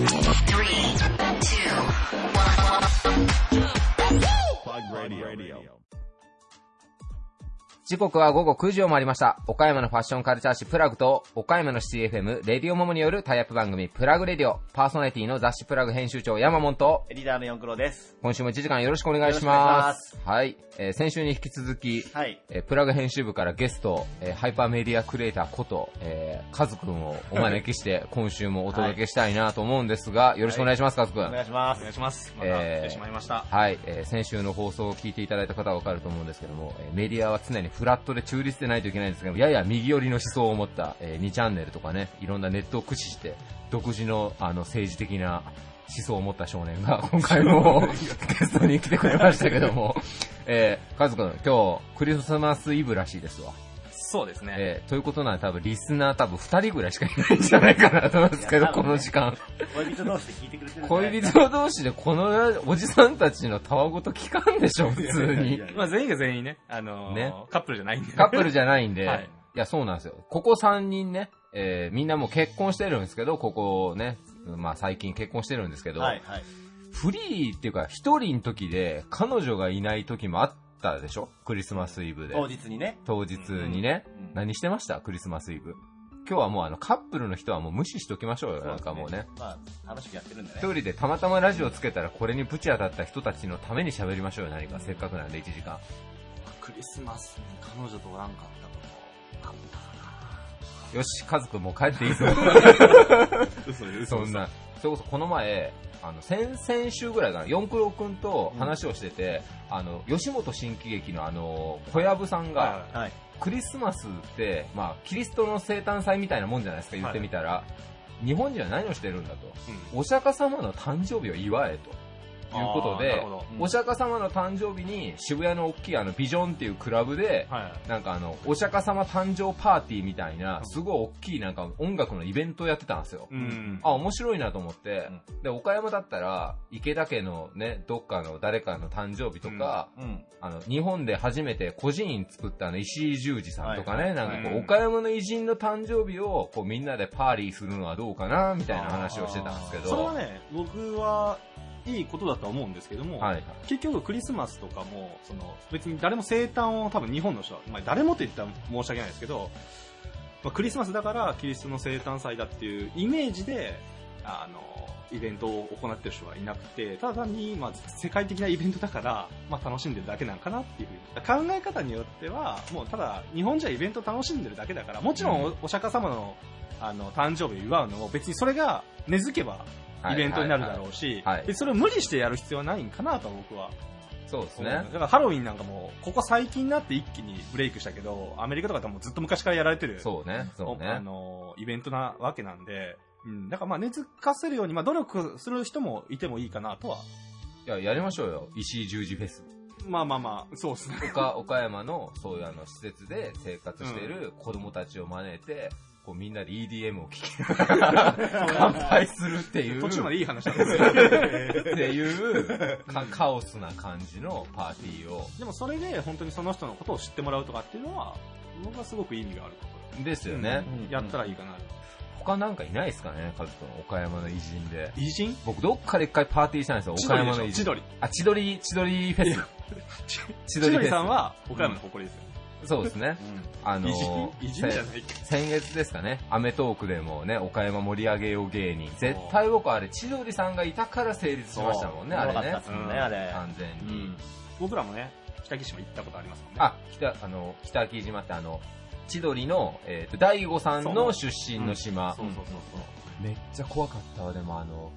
Three, two, one. Plug Radio. 時刻は午後9時を回りました。岡山のファッションカルチャー誌プラグと、岡山のシティ FM、レディオモモによるタイアップ番組、プラグレディオ、パーソナリティの雑誌プラグ編集長、山本と、リーダーの四九郎です。今週も1時間よろしくお願いしよろしくお願います。はい、えー先週に引き続き、はい。えープラグ編集部からゲスト、えーハイパーメディアクリエイターこと、えーカズくんをお招きして、今週もお届けしたいなと思うんですが、よろしくお願いします、カズくん。お願いします。お願いします。またえー来てしまいました。はい、えー先週の放送を聞いていただいた方はわかると思うんですけども、えーメディアは常にフラットで中立でないといけないんですけど、やや右寄りの思想を持った、えー2チャンネルとかね、いろんなネットを駆使して、独自のあの政治的な思想を持った少年が 今回もゲストに来てくれましたけども、えー、カズくん、今日クリスマスイブらしいですわ。そうですね。えーということなんで多分リスナー多分2人ぐらいしかいないんじゃないかなと思うんですけど、ねこの時間。恋人同士で聞いてくれてる恋人同士でこのおじさんたちのたわごと聞かんでしょ、普通に。まあ全員が全員ね、あのーねカップルじゃないんで。カップルじゃないんで、はいい、や、そうなんですよ。ここ3人ね、えーみんなもう結婚してるんですけど、ここね、まあ最近結婚してるんですけど、はい、はい。フリーっていうか、一人の時で彼女がいない時もあったでしょ？クリスマスイブで。当日にね。当日にね、うん何してました？クリスマスイブ。今日はもうあのカップルの人はもう無視しときましょうよ、そうですなんかもうね。。まあ、楽しくやってるんでね。一人でたまたまラジオつけたらこれにブチ当たった人たちのために喋りましょうよ、何か。せっかくなんで1時間。クリスマスに彼女とおらんかったこと、あったかよし、カズくんもう帰っていいぞ。そんな。それこそこの前、あの、先々週ぐらいかな、四九郎くんと話をしてて、あの、吉本新喜劇のあの、小籔さんが、ははい。クリスマスって、まあ、キリストの生誕祭みたいなもんじゃないですか、言ってみたら。日本人は何をしてるんだと。い。うんお釈迦様の誕生日を祝えと。いうことでお釈迦様の誕生日に渋谷の大きいあのビジョンっていうクラブで、はい。なんかあの、お釈迦様誕生パーティーみたいな、すごい大きいなんか音楽のイベントをやってたんですよ。うん。あ、面白いなと思って、で、岡山だったら、池田家のね、どっかの誰かの誕生日とか、うん。あの、日本で初めて個人作ったあの、石井十二さんとかね、はいなんかこう、はい岡山の偉人の誕生日を、こう、みんなでパーリーするのはどうかな、みたいな話をしてたんですけど。それはね、僕はいいことだとは思うんですけども、はいはい。結局クリスマスとかも、その別に誰も生誕を多分日本の人は、まあ誰もと言ったら申し訳ないですけど、まあ、クリスマスだからキリストの生誕祭だっていうイメージで、あの、イベントを行ってる人はいなくて、ただ単に、まあ、世界的なイベントだから、まあ、楽しんでるだけなのかなっていうふうに。考え方によっては、もうただ、日本人はイベント楽しんでるだけだから、もちろんおお釈迦様の、あの、誕生日を祝うのも別にそれが根付けばイベントになるだろうし、でそれを無理してやる必要はないんかなと僕はそうですねだ。からハロウィンなんかも、ここ最近になって一気にブレイクしたけど、アメリカとかでもずっと昔からやられてる、そうね、そうあね。の、イベントなわけなんで、うん、だからまあ根付かせるように、まあ努力する人もいてもいいかなとは。いや、やりましょうよ。石井十字フェス。まあまあまあ、そうですね。岡岡山のそういうあの施設で生活している子供たちを招いて、こうみんなで EDM を聴きながら乾杯するっていう。途中までいい話なんですよ。っていうかカオスな感じのパーティーを。でもそれで本当にその人のことを知ってもらうとかっていうのは、僕はすごく意味があることですよね。うんやったらいいかな。他なんかいないですかね、カズ君。岡山の偉人で。偉人？僕どっかで一回パーティーしたんですよ、岡山の偉人。千鳥。あ、千鳥、千鳥フェス。千千鳥さんは岡山の誇りですよ。そうですね。あの偉人偉人じゃない先月ですかね、アメトークでもね、岡山盛り上げよう芸人。絶対僕あれ、千鳥さんがいたから成立しましたもんね、あれねね、あれ。完全に。僕らもね、北木島行ったことありますもんね。あ、北、あの、北木島ってあの、千鳥の、えっ、と、大悟さんの出身の島。そうそうそうそう。めっちゃ怖かったわ、でもあの、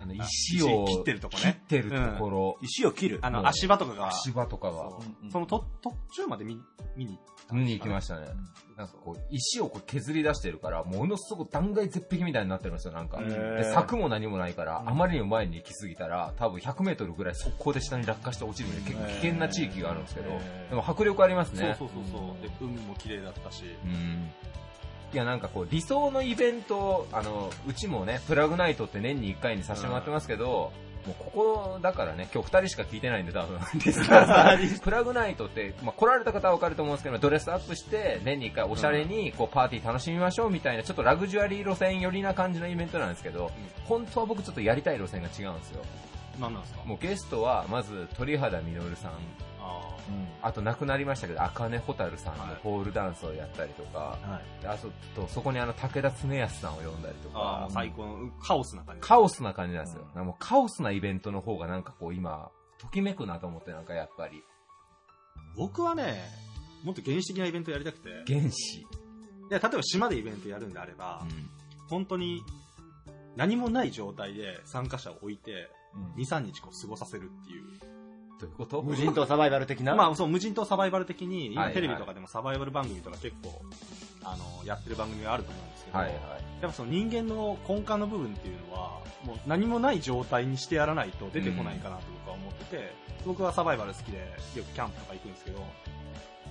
あの、あ石を石切ってるとこね切ってるところ、石を切る。あの、足場とかが、足場とかがそ、のと途中まで見見に行った。見に行きましたね。なんかこう、石をこう削り出してるから、ものすごく断崖絶壁みたいになってるんですよ、なんか。へでー柵も何もないから、あまりにも前に行き過ぎたら、多分100メートルぐらい速攻で下に落下して落ちるんで、結構危険な地域があるんですけどでも迫力ありますね。そうそうそうそう。で、海も綺麗だったし。うん。いや、なんかこう、理想のイベント、あの、うちもね、プラグナイトって年に1回にさせてもらってますけど、もうここだからね、今日二人しか聞いてないんで多分、リスナーさんプラグナイトって、まあ、来られた方はわかると思うんですけど、ドレスアップして、年に一回おしゃれにこうパーティー楽しみましょうみたいな、ちょっとラグジュアリー路線寄りな感じのイベントなんですけど、本当は僕ちょっとやりたい路線が違うんですよ。何なんですか？もうゲストは、まず鳥肌実さん、ああと亡くなりましたけど、茜蛍さんのはいポールダンスをやったりとか、はい。あとそこにあの武田恒康さんを呼んだりとかう、最高のカオスな感じ。カオスな感じなんですよ。もうカオスなイベントの方がなんかこう今、ときめくなと思ってなんかやっぱり、僕はね、もっと原始的なイベントやりたくて、原始。で例えば島でイベントやるんであれば、本当に何もない状態で参加者を置いて、2、3日こう過ごさせるっていう。いうこと？無人島サバイバル的な？まあ、そう、無人島サバイバル的に、今はいはい。テレビとかでもサバイバル番組とか結構、あの、やってる番組があると思うんですけど、はいはい。やっぱその人間の根幹の部分っていうのは、もう何もない状態にしてやらないと出てこないかなと僕は思ってて、僕はサバイバル好きで、よくキャンプとか行くんですけど、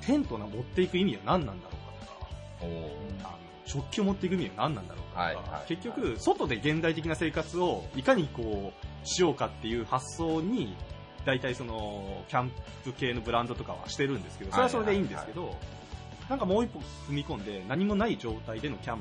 テントの持っていく意味は何なんだろうかとか、おー。あの食器を持っていく意味は何なんだろうかとか、はいはい。結局、外で現代的な生活をいかにこう、しようかっていう発想に、大体その、キャンプ系のブランドとかはしてるんですけど、それはそれでいいんですけど、なんかもう一歩踏み込んで、何もない状態でのキャン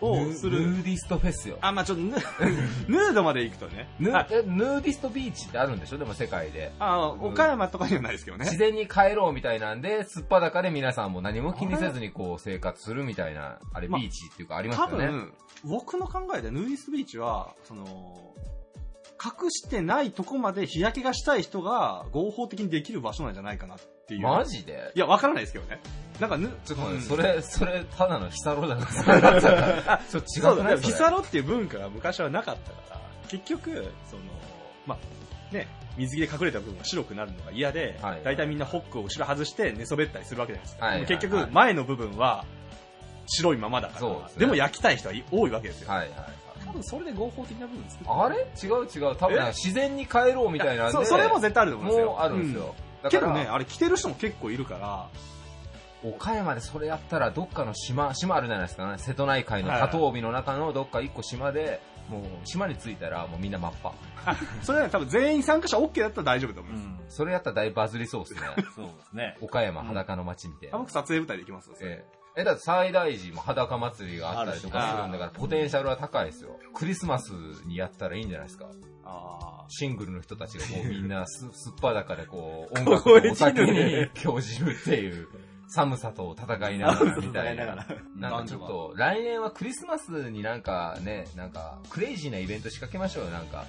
プをすヌる。ーディストフェスよ。あ、まあちょっとヌ、ヌードまで行くとね。あヌ、えヌーディストビーチってあるんでしょ？でも世界で。あ、岡山とかにはないですけどね。自然に帰ろうみたいなんで、すっぱだかで皆さんも何も気にせずにこう生活するみたいな、あれまあビーチっていうかありますよね。多分、僕の考えでヌーディストビーチは、その、隠してないとこまで日焼けがしたい人が合法的にできる場所なんじゃないかなっていう。マジで？いや、わからないですけどね。なんかぬ、ちょっと待って、うんそれ、それ、ただのヒサロだから。ちょっと違そうだね。ヒサロっていう文化が昔はなかったから、結局、その、まあ、ね、水着で隠れた部分が白くなるのが嫌で、はい大体みんなホックを後ろ外して寝そべったりするわけじゃないですか。はいでも結局、はい前の部分は白いままだから、そうですねでも焼きたい人は多いわけですよ。はいはいはい。多分それで合法的な部分作ってあれ？違う違う。多分自然に帰ろうみたいなんで。そそれも絶対あると思うんですよ。もうあるんですよ。だから、けどね、あれ着てる人も結構いるから、岡山でそれやったらどっかの島、島あるじゃないですかね。瀬戸内海の多島尾の中のどっか一個島で、もう島に着いたらもうみんな真っ赤。それはね、多分全員参加者 OK だったら大丈夫だと思います。それやったら大バズりそうですね。そうですね。岡山裸の街みたいな。あ僕撮影舞台で行きますよ、ええ、えだって最大寺も裸祭りがあったりとかするんだから、ポテンシャルは高いですよ。クリスマスにやったらいいんじゃないですか。あシングルの人たちがこうみんなす すっぱだかでこう音楽とお酒に興じるっていう寒さと戦いながらみたいな。なんかちょっと来年はクリスマスになんかね、なんかクレイジーなイベント仕掛けましょうよ、なんか。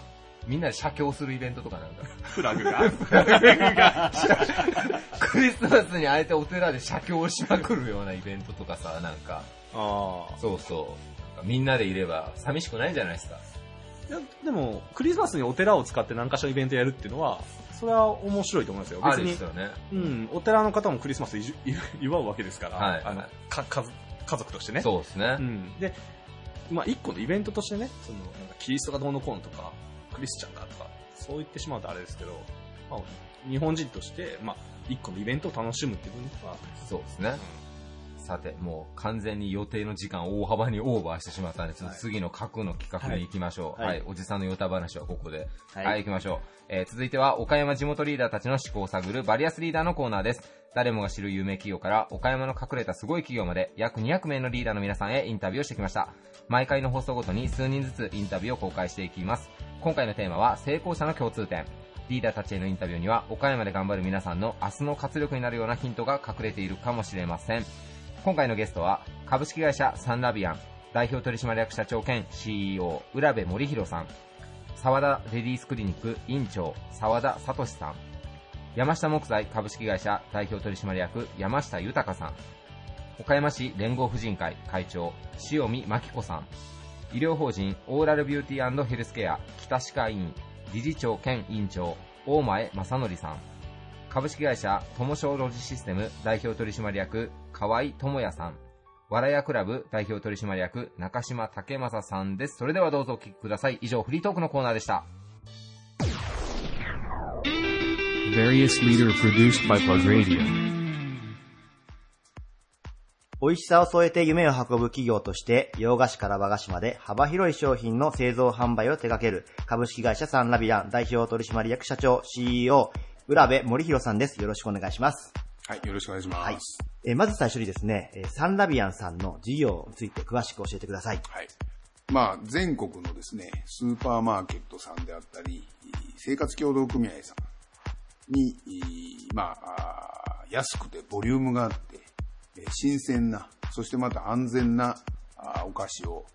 みんなで写経するイベントとかなんか。ーフラグが。クリスマスにあえてお寺で写経しまくるようなイベントとかさ、なんか。ああ。そうそう。みんなでいれば寂しくないじゃないですか。いや、でも、クリスマスにお寺を使って何かしらイベントやるっていうのは、それは面白いと思いますよ。あ別にるですよね。うん、お寺の方もクリスマスいじ 祝うわけですから、はいあの、か、家族家族としてね。そうですねう。ん。で、まあ、一個のイベントとしてね、その、なんかキリストがどうのこうのとか、クリスチャンだとか、そう言ってしまうとあれですけど、まあ、日本人として、まあ、一個のイベントを楽しむっていう分では、そうですね。さて、もう完全に予定の時間を大幅にオーバーしてしまったんで、ちょっと次の核の企画に行きましょう。は。はいいおじさんのヨタ話はここで。は、はいい行きましょう。えー続いては、岡山地元リーダーたちの思考を探るバリアスリーダーのコーナーです。誰もが知る有名企業から、岡山の隠れたすごい企業まで、約200名のリーダーの皆さんへインタビューをしてきました。毎回の放送ごとに数人ずつインタビューを公開していきます。今回のテーマは、成功者の共通点。リーダーたちへのインタビューには、岡山で頑張る皆さんの明日の活力になるようなヒントが隠れているかもしれません。今回のゲストは、株式会社サンラビアン、代表取締役社長兼 CEO、浦部森弘さん、沢田レディースクリニック院長、沢田聡さん、山下木材株式会社代表取締役山下豊さん、岡山市連合婦人会会長、塩見真紀子さん、医療法人オーラルビューティーヘルスケア北歯科医院理事長兼委員長、大前正則さん、株式会社友商ロジシステム代表取締役河合智也さん、わらやクラブ代表取締役中島武正さんです。それではどうぞお聞きください。以上、フリートークのコーナーでした。Various leader produced by Plug Radio. 美味しさを添えて夢を運ぶ企業として、洋菓子から和菓子まで幅広い商品の製造販売を手掛ける株式会社サンラビアン代表取締役社長 CEO、浦部森弘さんです。よろしくお願いします。はい、よろしくお願いします。はいえーまず最初にですね、えーサンラビアンさんの事業について詳しく教えてください。はい。まあ、全国のですね、スーパーマーケットさんであったり、生活協同組合さんに、まあ、安くてボリュームがあって、えー新鮮な、そしてまた安全なあお菓子を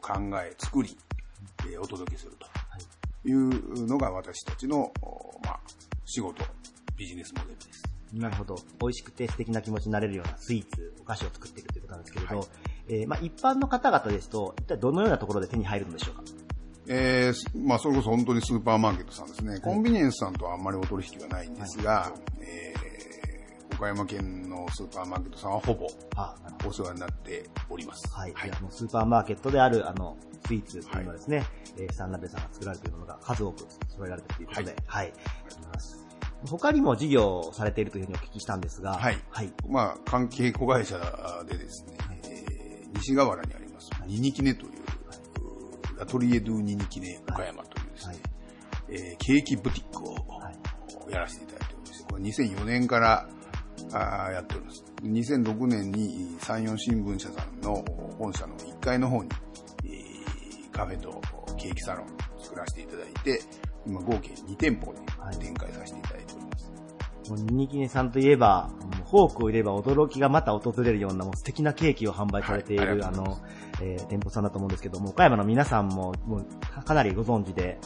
考え、作り、えーお届けするというのが私たちの、おまあ、仕事、ビジネスモデルです。なるほど。美味しくて素敵な気持ちになれるようなスイーツ、お菓子を作っているということなんですけれど、はいえーまあ、一般の方々ですと、一体どのようなところで手に入るのでしょうか？えーまあ、それこそ本当にスーパーマーケットさんですね。コンビニエンスさんとはあんまりお取引がないんですが、えー岡山県のスーパーマーケットさんはほぼお世話になっております。ど。はい。はいスーパーマーケットである、あの、スイーツというのはですね、えーサンラベさんが作られているものが数多く揃えられているということで、はい。ありがとうございます。他にも事業をされているというふうにお聞きしたんですが、はいはい。まあ、関係子会社でですね、えー西河原にあります、ニニキネという、うーラトリエドゥニニキネ岡山というですね、えーケーキブティックをはいやらせていただいておりまして、これ2004年からあーやっております。2006年に山陽新聞社さんの本社の1階の方に、えーカフェとケーキサロンを作らせていただいて、今合計2店舗で展開させていただいております。もうニニキネさんといえば、フォークを入れれば驚きがまた訪れるようなもう素敵なケーキを販売されている、はいあの、えー店舗さんだと思うんですけども、岡山の皆さんももうかかなりご存知で、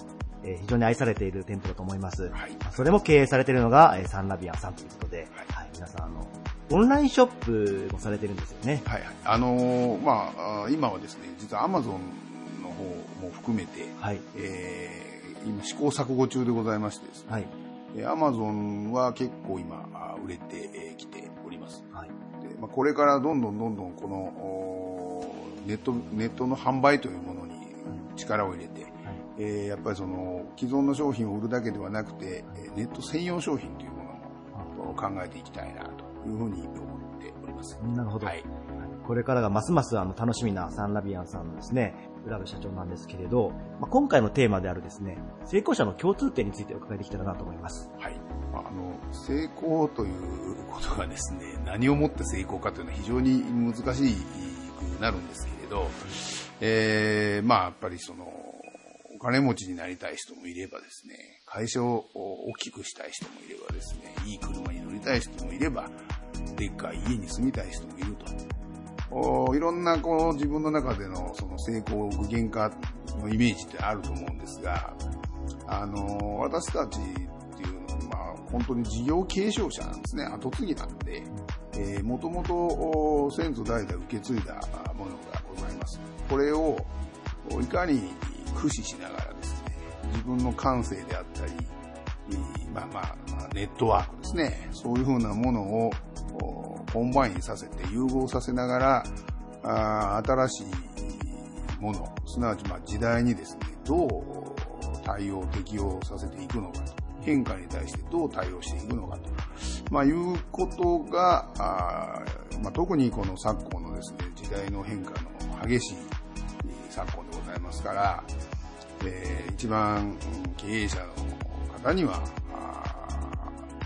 えー非常に愛されている店舗だと思います。はいそれも経営されているのが、えーサンラビアンさんということで、はい、皆さん、あの、オンラインショップもされてるんですよね。はいはい。あのーまあ、今はですね、実は Amazon の方も含めて、はい。えー今試行錯誤中でございましてですね、はい。えー Amazon は結構今、売れてえーきております。はい。でまあ、これからどんどんどんどんこのネットネットの販売というものに力を入れて、えーやっぱりその既存の商品を売るだけではなくて、えーネット専用商品というものも考えていきたいなというふうに思っております。なるほど。はい。これからがますますあの楽しみなサンラビアンさんのですね、浦部社長なんですけれど、まあ、今回のテーマであるですね、成功者の共通点についてお伺いできたらなと思います。はい。まああの、成功ということがですね、何をもって成功かというのは非常に難しくなるんですけれど、えー、まあやっぱりその、お金持ちになりたい人もいればですね、会社を大きくしたい人もいればですね、いい車に乗りたい人もいれば、でっかい家に住みたい人もいると。いろんなこう自分の中でのその成功具現化のイメージってあると思うんですが、あの、私たちっていうのは、まあ、本当に事業継承者なんですね。後継ぎなんで、え、もともと先祖代々受け継いだものがございます。これをいかに駆使しながらですね、自分の感性であったり、まあまあ、ネットワークですね。そういうふうなものをコンバインさせて融合させながら、あ新しいもの、すなわちまあ時代にですね、どう対応、適応させていくのかと。変化に対してどう対応していくのかと。まあ、いうことが、あまあ、特にこの昨今のですね、時代の変化の激しいますから、えー一番経営者の方には、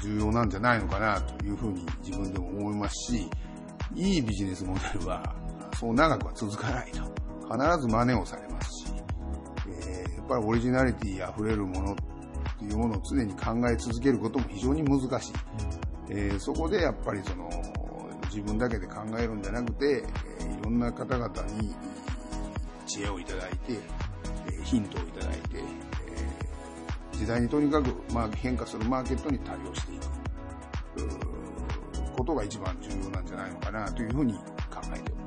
重要なんじゃないのかなというふうに自分でも思いますし、いいビジネスモデルはそう長くは続かないと。必ず真似をされますし、えーやっぱりオリジナリティ溢れるものっていうものを常に考え続けることも非常に難しい。えーそこでやっぱりその自分だけで考えるんじゃなくて、えーいろんな方々に知恵をいただいて、えヒントをいただいて、え時代にとにかく、ま、変化するマーケットに対応していくことが一番重要なんじゃないのかなというふうに考えております。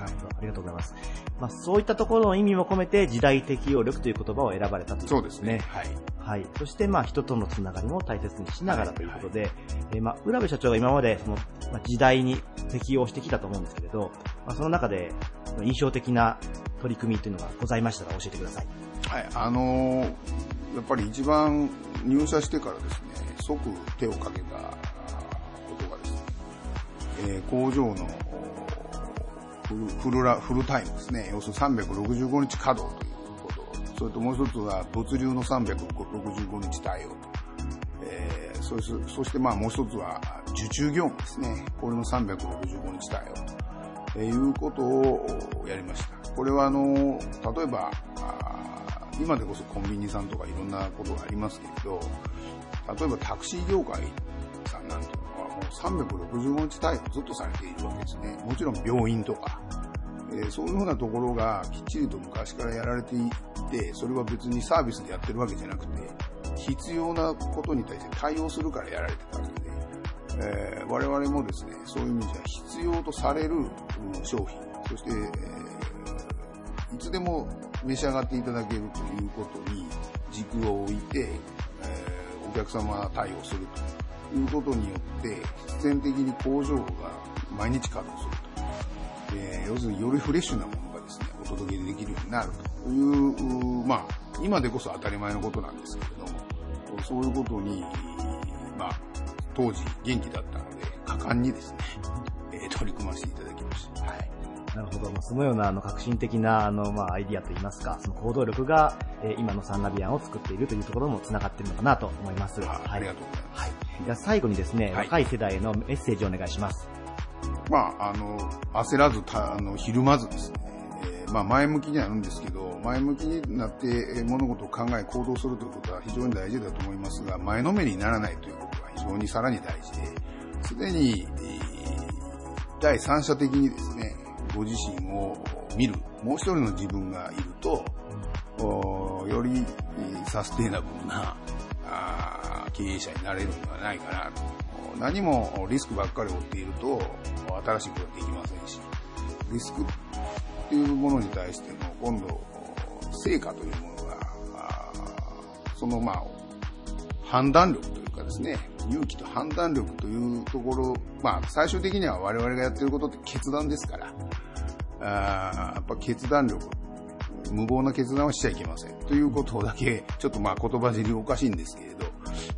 はい。ありがとうございます。まあ、そういったところの意味も込めて、時代適応力という言葉を選ばれたということですね。はい。はい。そして、まあ、人とのつながりも大切にしながらはいということで、えーまあ、浦部社長が今まで、その、まあ、時代に適応してきたと思うんですけれど、まあ、その中で、印象的な取り組みというのがございましたら教えてください。はい、あのーやっぱり一番入社してからですね、即手をかけたことがですね、えー工場のおフルフルラフルタイムですね。要するに365日稼働ということ。それともう一つは物流の365日対応と。えー、そしそしてまあもう一つは受注業務ですね。これの365日対応と。えー、いうことをやりました。これはあの、例えば、今でこそコンビニさんとかいろんなことがありますけれど、例えばタクシー業界365日対応ずっとされているわけですね。もちろん病院とか、えーそういうふうなところがきっちりと昔からやられていて、それは別にサービスでやってるわけじゃなくて、必要なことに対して対応するからやられてたわけで、えー我々もですね、そういう意味じゃ必要とされる商品、そして、えーいつでも召し上がっていただけるということに軸を置いて、えーお客様対応すると。いうことによって、必然的に工場が毎日稼働すると。えー要するによりフレッシュなものがですね、お届けできるようになるという、うまあ、今でこそ当たり前のことなんですけれども、そういうことに、まあ、当時元気だったので、果敢にですね、えー取り組ませていただきました。はい。なるほど。まあそのような、あの、革新的な、あの、まあ、アイディアといいますか、その行動力が、えー今のサンラビアンを作っているというところも繋がっているのかなと思います。あありがとうございます。はい。じゃあ最後にですね、はい。若い世代へのメッセージをお願いします。まあ、あの、焦らず、たあの、ひるまずですね、えーまあ、前向きにはあるんですけど、前向きになってえー物事を考え、行動するということは非常に大事だと思いますが、前のめりにならないということが非常にさらに大事で、すでに、えー第三者的にですね、ご自身を見る、もう一人の自分がいると、およりえーサステイナブルな経営者になれるのではないかな。何もリスクばっかり負っていると、新しいことはできませんし、リスクっていうものに対しての今度、成果というものが、そのまあ、判断力というかですね、勇気と判断力というところ、まあ最終的には我々がやってることって決断ですから、あやっぱ決断力、無謀な決断はしちゃいけません。ということだけ、ちょっとまあ言葉尻おかしいんですけれど、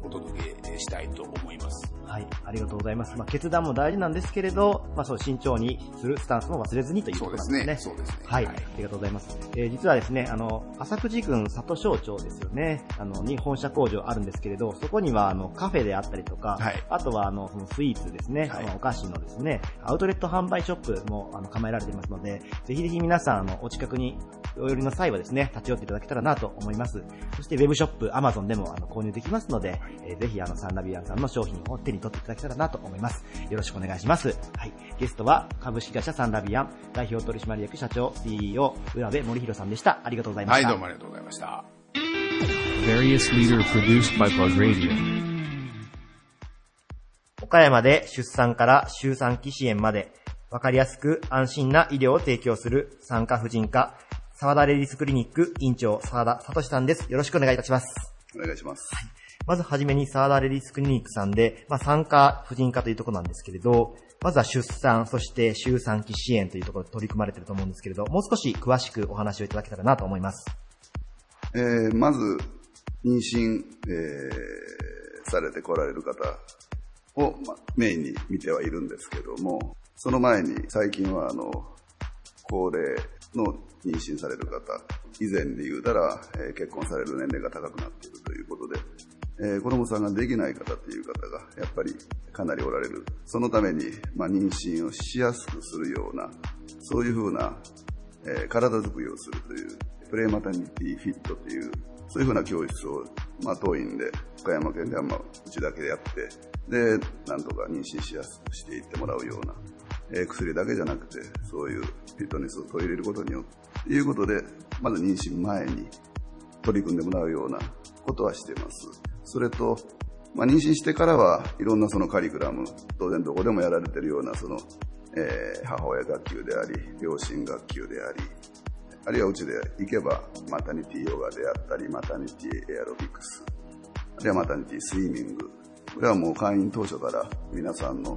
お届けしたいと思います。はい。ありがとうございます。まあ、決断も大事なんですけれど、まあ、そう、慎重にするスタンスも忘れずにということそうでなんですね。すね。そうですね。はい、ありがとうございます。えー実はですね、あの、朝久慈郡里商町ですよね。あの、に本社工場あるんですけれど、そこには、あの、カフェであったりとか、はいあとは、あの、そのスイーツですね、はいまあお菓子のですね、アウトレット販売ショップも、あの、構えられていますので、ぜひぜひ皆さん、あの、お近くに、お寄りの際はですね、立ち寄っていただけたらなと思います。そして、ウェブショップ、アマゾンでも、あの、購入できますので、えーぜひ、あの、サンラビアンさんの商品を手に取っていただけたらなと思います。よろしくお願いします。はい。ゲストは、株式会社サンラビアン、代表取締役社長、CEO、浦部森弘さんでした。ありがとうございまはい、した。どうもありがとうございました。岡山で出産から周産期支援まで、わかりやすく安心な医療を提供する産科婦人科、沢田レディスクリニック院長沢田聡さんです。よろしくお願いいたします。お願いします。まずはじめに沢田レディスクリニックさんで、まあ、産科婦人科というところなんですけれど、まずは出産、そして周産期支援というところで取り組まれていると思うんですけれど、もう少し詳しくお話をいただけたらなと思います。えーまず、妊娠、えーされて来られる方を、ま、メインに見てはいるんですけども、その前に最近はあの、高齢の妊娠される方、以前で言うたら、えー結婚される年齢が高くなっているということで、えー子供さんができない方っていう方がやっぱりかなりおられる。そのために、まあ、妊娠をしやすくするような、そういうふうな、えー体づくりをするという、プレイマタニティフィットという、そういうふうな教室を、まあ、当院で、岡山県ではまあ、うちだけでやって、で、なんとか妊娠しやすくしていってもらうような、えー薬だけじゃなくて、そういうフィットネスを取り入れることによって、ということで、まず妊娠前に取り組んでもらうようなことはしています。それと、まあ、妊娠してからはいろんなそのカリキュラム、当然どこでもやられてるようなその、えー母親学級であり、両親学級であり、あるいはうちで行けば、マタニティヨガであったり、マタニティエアロビクス、あるいはマタニティスイミング。これはもう会員当初から皆さんの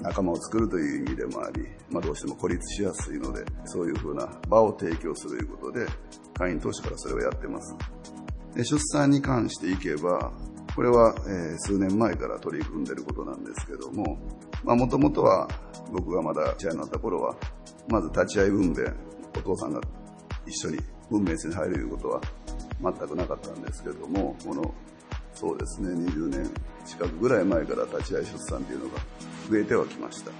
仲間を作るという意味でもあり、まあどうしても孤立しやすいので、そういうふうな場を提供するということで、会員当初からそれをやってます。で出産に関していけば、これは、え数年前から取り組んでることなんですけども、もともとは僕がまだチアになった頃は、まず立ち会い分娩、お父さんが一緒に分娩室に入るいうことは全くなかったんですけども、この、そうですね、20年近くぐらい前から立ち会い出産っていうのが増えてはきました。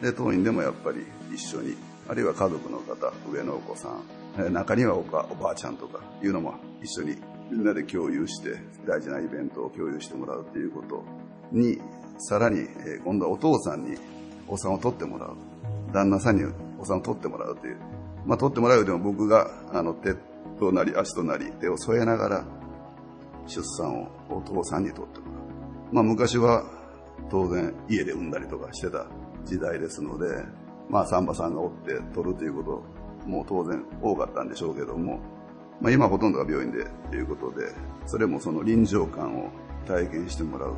で、当院でもやっぱり一緒に、あるいは家族の方、上のお子さん、中にはおかおばあちゃんとかいうのも一緒にみんなで共有して大事なイベントを共有してもらうということに、さらに、今度はお父さんにお産を取ってもらう。旦那さんにお産を取ってもらうという。まあ、取ってもらうよりも僕が、あの、手となり足となり手を添えながら出産をお父さんに取ってもらう。まあ、昔は当然家で産んだりとかしてた時代ですので、まあ、サンバさんがおって取るということも当然多かったんでしょうけども、まあ、今ほとんどが病院でということで、それもその臨場感を体験してもらう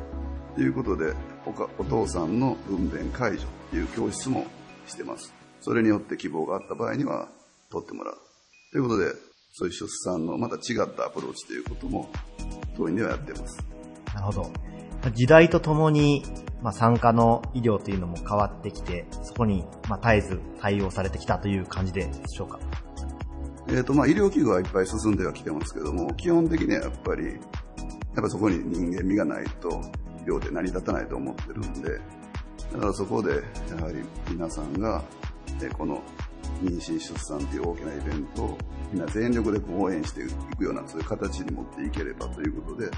ということで、おかお父さんの分娩介助という教室もしてます。それによって希望があった場合には取ってもらう。ということで、そういう出産のまた違ったアプローチということも当院ではやってます。なるほど。時代とともに、まあ、産科の医療というのも変わってきて、そこに、まあ、絶えず対応されてきたという感じでしょうか？えっ、と、まあ、医療器具はいっぱい進んではきてますけども、基本的にはやっぱり、やっぱそこに人間味がないと、医療で成り立たないと思ってるんで、だからそこで、やはり皆さんが、えこの妊娠出産という大きなイベントを、みんな全力で応援していくような、そういう形に持っていければということで、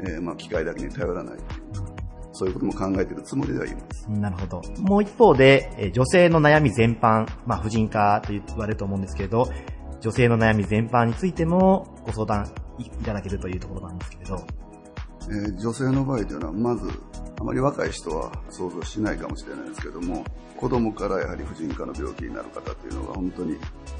えーまあ、機械だけに頼らないというそういうことも考えているつもりではいます。なるほど。もう一方で、えー女性の悩み全般、まあ、婦人科と言われると思うんですけれど、女性の悩み全般についてもご相談いいただけるというところなんですけれど、えー女性の場合というのは、まず、あまり若い人は想像しないかもしれないですけども、子供からやはり婦人科の病気になる方っていうのが本当に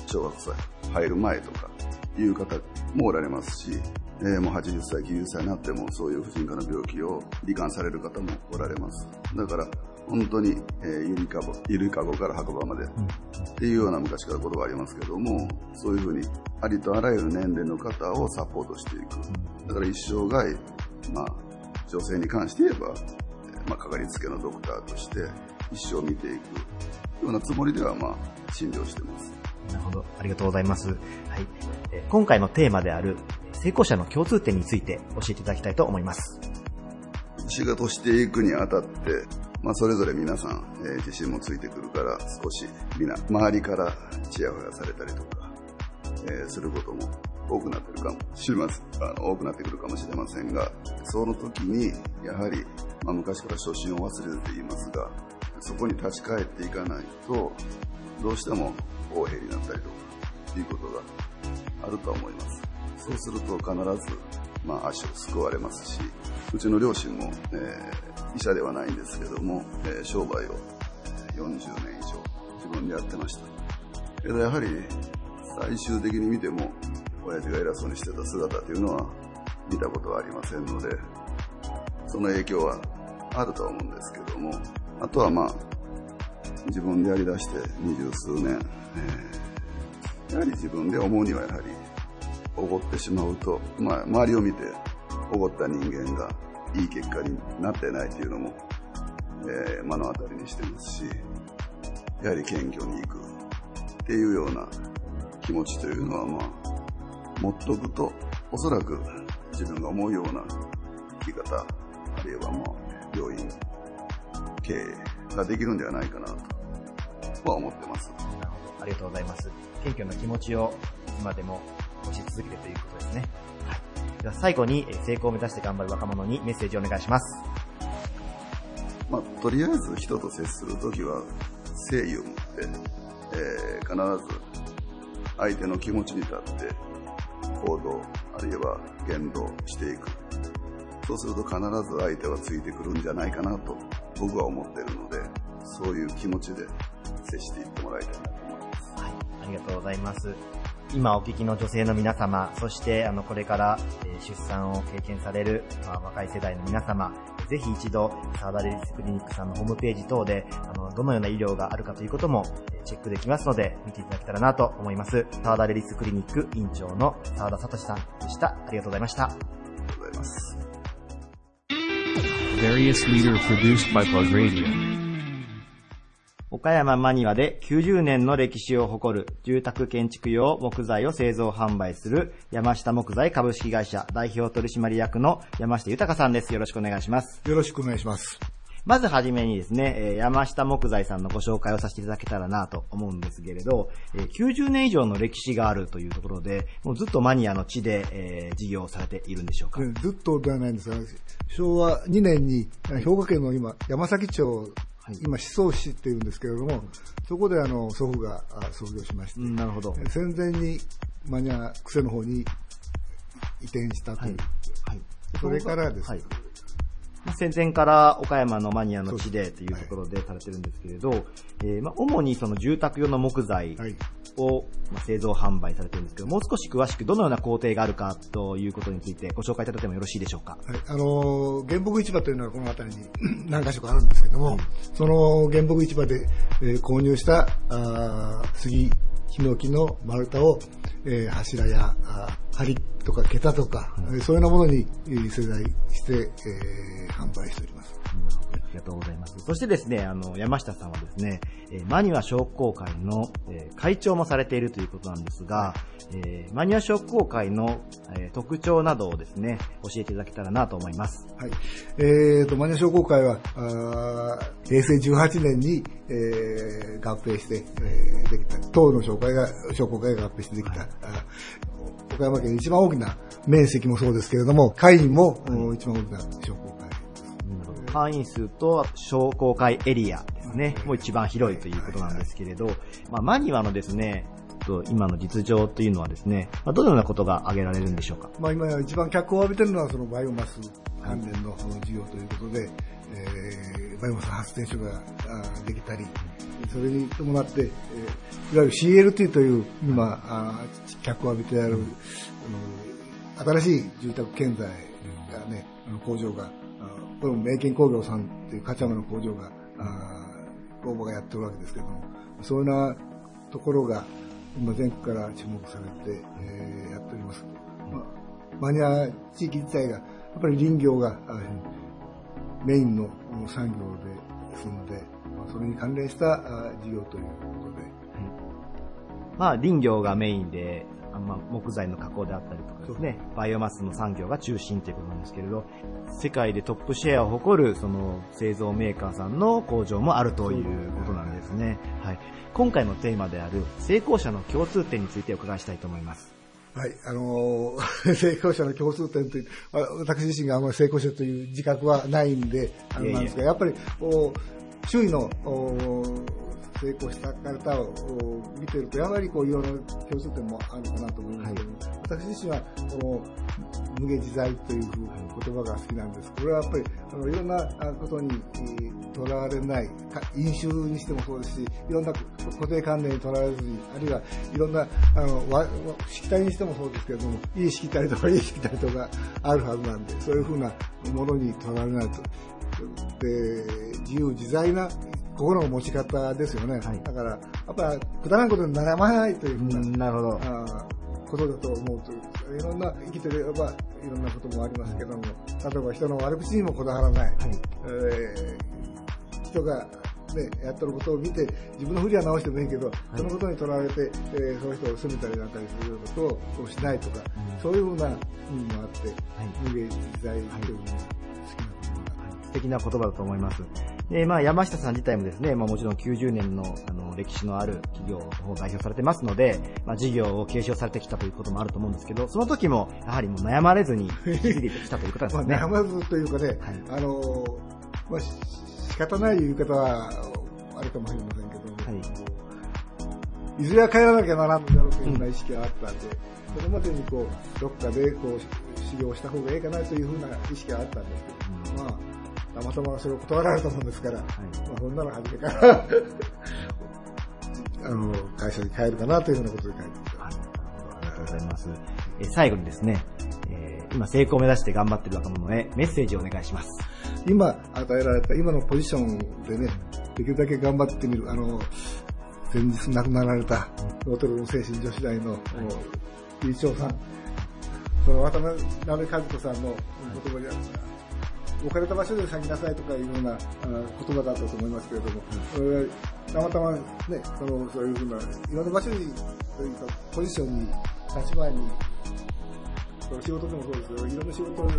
小学生入る前とかいう方もおられますし、えーもう80歳、90歳になってもそういう婦人科の病気を罹患される方もおられます。だから、本当に、えーゆりかご、ゆりかごから白馬までっていうような昔から言葉ありますけども、そういうふうにありとあらゆる年齢の方をサポートしていく。だから一生涯、まあ、女性に関して言えば、えーまあ、かかりつけのドクターとして一生見ていくようなつもりでは、まあ、診療してます。なるほど。ありがとうございます。はい。えー今回のテーマである、成功者の共通点について教えていただきたいと思います。仕事していくにあたって、まあ、それぞれ皆さん、えー自信もついてくるから、少しみんな、周りからチヤホヤされたりとか、えーすることも多くなってるかもしれません。あの多くなってくるかもしれませんが、その時に、やはり、まあ、昔から初心を忘れると言いますが、そこに立ち返っていかないと、どうしても横柄になったりとか、いうことがあると思います。そうすると必ず、まあ、足をすくわれますし、うちの両親も、えー医者ではないんですけども、えー商売を40年以上自分でやってました。けどやはり最終的に見ても、親父が偉そうにしてた姿というのは見たことはありませんので、その影響はあるとは思うんですけども、あとはまあ、自分でやり出して二十数年、えーやはり自分で思うにはやはり、おごってしまうと、まあ、周りを見て、おごった人間がいい結果になってないというのも、えー目の当たりにしてますし、やはり謙虚に行くっていうような気持ちというのは、まあ、持っとくと、おそらく自分が思うような生き方、あるいはまあ、病院、経営ができるんではないかなとは思ってます。なるほど。ありがとうございます。謙虚な気持ちを今でも持ち続けるということですね。はい。では最後にえー成功を目指して頑張る若者にメッセージをお願いします。まあ、とりあえず人と接するときは誠意を持って、えー必ず相手の気持ちに立って行動、あるいは言動していく。そうすると必ず相手はついてくるんじゃないかなと僕は思っているので、そういう気持ちで接していってもらいたいなと思います。はい。ありがとうございます。今お聞きの女性の皆様、そしてあのこれから出産を経験される、まあ、若い世代の皆様、ぜひ一度、サーダレディスクリニックさんのホームページ等で、あの、どのような医療があるかということもチェックできますので、見ていただけたらなと思います。サーダレディスクリニック院長の沢田聡さんでした。ありがとうございました。ありがとうございます。岡山マニアで90年の歴史を誇る住宅建築用木材を製造販売する山下木材株式会社代表取締役の山下豊さんです。よろしくお願いします。よろしくお願いします。まずはじめにですね、えー山下木材さんのご紹介をさせていただけたらなと思うんですけれど、えー90年以上の歴史があるというところで、もうずっとマニアの地で、えー事業をされているんでしょうか？でずっとではないんですが、昭和2年に兵庫県の今、山崎町、今、思想市っていうんですけれども、そこであの祖父があ創業しまして、うんなるほど。え戦前にマニア癖の方に移転したという、はい。それからですはい。まあ戦前から岡山のマニアの地でというところでされてるんですけれど、えーまあ、主にその住宅用の木材はい。を、まあ、製造販売されてるんですけど、もう少し詳しくどのような工程があるかということについてご紹介いただいてもよろしいでしょうか？はい、あの原木市場というのはこの辺りに 何か所かあるんですけども、その原木市場で、えー購入したあー杉、ヒノキの丸太を、えー柱や梁とか桁とか、えーそういうようなものにえー世代して、えー販売しております。ありがとうございます。そしてですね、あの、山下さんはですね、えーマニュア商工会の、えー会長もされているということなんですが、えーマニュア商工会の、えー特徴などをですね、教えていただけたらなと思います。はい。えーと、マニア商工会は、あー平成18年に、えー合併して、えーできた、党の商会が、商工会が合併してできた、あー岡山県一番大きな面積もそうですけれども、会員も、お一番大きな商工会。会員数と商工会エリアですね、もう一番広いということなんですけれど、まあ、マニュアのですね、と今の実情というのはですね、まあ、どのようなことが挙げられるんでしょうか？まあ今一番脚光を浴びてるのはそのバイオマス関連の事業ということで、えーバイオマス発電所があできたり、それに伴って、えーいわゆる CLT という今、あ脚を浴びてある、あの新しい住宅建材がね、あの工場が、あこれも名建工業さんっていう勝山の工場が、あー工場がやってるわけですけども、そういうなところが今全国から注目されて、えーやっております。まあマニア地域自体が、やっぱり林業があメインの産業ですので、まあそれに関連したあ事業ということで、まあ、林業がメインで、あまあ、木材の加工であったりとかですね、バイオマスの産業が中心ということなんですけれど、世界でトップシェアを誇る、その、製造メーカーさんの工場もあるということなんですね。はい。今回のテーマである、成功者の共通点についてお伺いしたいと思います。はい、あのー 成功者の共通点という、まあ私自身があまり成功者という自覚はないんで、あれなんですが、やっぱり、お周囲のお成功した方をお見てると、やはりこういろんな共通点もあるかなと思いますけども、私自身は、この無下自在という言葉が好きなんです。これはやっぱり、あのいろんなあことにえーとらわれない、か飲酒にしてもそうですし、いろんな固定観念にとらわれずに、あるいはいろんな、あの、わしきたりにしてもそうですけれども、いいしきたりとかいいしきたりとかあるはずなんで、そういうふうなものにとらわれないと。で、自由自在な心の持ち方ですよね。はい。だから、やっぱりくだらんことにならないというふうな、ことだと思うと、いろんな、生きてればいろんなこともありますけども、例えば人の悪口にもこだわらない。えー人が、ね、やってることを見て、自分の不利は直してもいいけど、そのことにとらわれて、えーその人を責めたりなんかりすることをしないとか、そういうふうな意味もあって、無芸自在というのが好きなことが素敵な言葉だと思います。で、まあ、山下さん自体もですね、まあもちろん90年の、あの、歴史のある企業を代表されてますので、まあ事業を継承されてきたということもあると思うんですけど、その時も、やはりもう悩まれずに、引き継いできたということなんまあ、ですね。悩まずというかね、あのーまあ、し仕方ない言い方はあるかもしれませんけども、はい。いずれは帰らなきゃならんだろうというような意識があったんで、それまでにこう、どっかでこう、修行した方がいいかなというふうな意識があったんですけど、まあ、たまたまそれを断られたもんですから、まあ、そんなの初めから、あの、会社に帰るかなというふうなことで帰ってきた。ありがとうございます。えー最後にですね、えー今成功を目指して頑張っている若者へメッセージをお願いします。今与えられた今のポジションでね、できるだけ頑張ってみる。あの、先日亡くなられた、ロートルの精神女子大の、理事長さん、その渡辺和子さんの言葉にある置かれた場所で咲きなさいとかいうようなあ言葉だったと思いますけれども、それたまたまね、そのそういうふうな、いろんな場所に、というか、ポジションに、立場に、その仕事でもそうですけど、いろんな仕事に、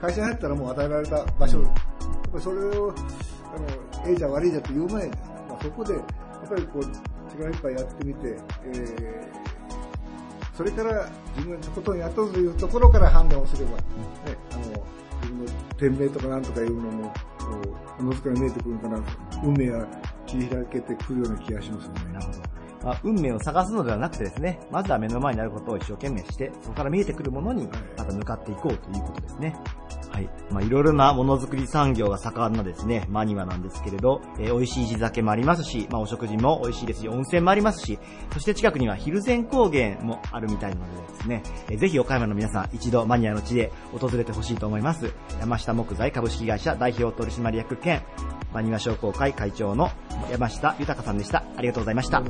会社に入ったらもう与えられた場所、やっぱりそれを、あの、ええじゃ悪いじゃって言う前に、まあ、そこで、やっぱりこう、力いっぱいやってみて、えーそれから自分のことにやっとというところから判断をすれば、ね、あの、自分の店名とかなんとかいうのも、おのずから見えてくるのかな、運命が切り開けてくるような気がしますよね。なるほど。まあ、運命を探すのではなくてですね、まずは目の前にあることを一生懸命して、そこから見えてくるものにまた向かっていこうということですね。はい。はいまあ、いろいろなものづくり産業が盛んなですね、マニマなんですけれど、えー美味しい地酒もありますし、まあ、お食事も美味しいですし、温泉もありますし、そして近くにはヒルゼン高原もあるみたいなのでですね、えーぜひ岡山の皆さん一度マニアの地で訪れてほしいと思います。山下木材株式会社代表取締役兼マニマ商工会会長の山下豊さんでした。ありがとうございました。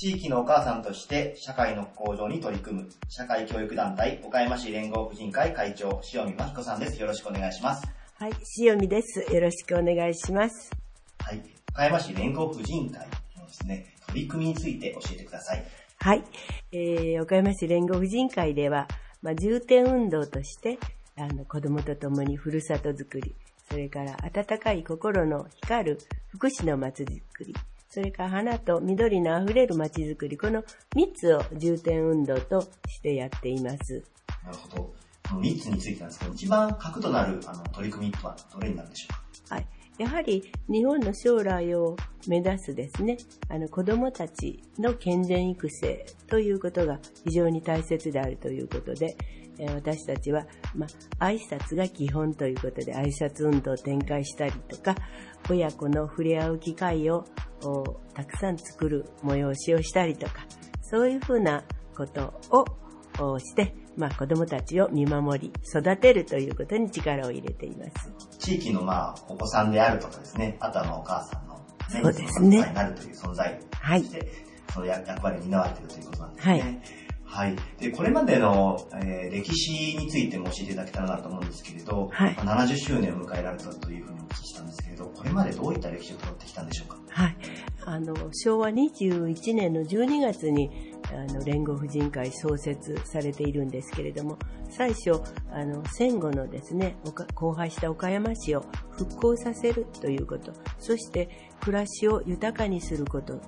地域のお母さんとして社会の向上に取り組む社会教育団体岡山市連合婦人会会長塩見真彦さんです。よろしくお願いします。はい、塩見です。よろしくお願いします。はい。岡山市連合婦人会のですね、取り組みについて教えてください。はい、えー、岡山市連合婦人会では、まあ、重点運動として、あの、子供と共にふるさとづくり、それから温かい心の光る福祉の街づくり、それから花と緑のあふれる街づくり、この3つを重点運動としてやっています。なるほど。この3つについてなんですけど、一番核となるあの取り組みとはどれになるでしょうか？はい。やはり日本の将来を目指すですね、あの子供たちの健全育成ということが非常に大切であるということで、えー私たちは、まあ、挨拶が基本ということで挨拶運動を展開したりとか、親子の触れ合う機会をおたくさん作る催しをしたりとか、そういうふうなことをおして、まあ、子供たちを見守り、育てるということに力を入れています。地域のまあ、お子さんであるとかですね、あとはまあお母さんの、ね、そうですねになるという存在はいとして、その役役割を担われているということなんですね。はい。で、これまでの、えー歴史についても教えていただけたらなと思うんですけれど、はい。まあ70周年を迎えられたというふうにお聞きしたんですけれど、これまでどういった歴史をたどってきたんでしょうか？はい。あの、昭和21年の12月に、あの、連合婦人会創設されているんですけれども、最初、あの、戦後のですね、荒廃した岡山市を復興させるということ、そして暮らしを豊かにすること、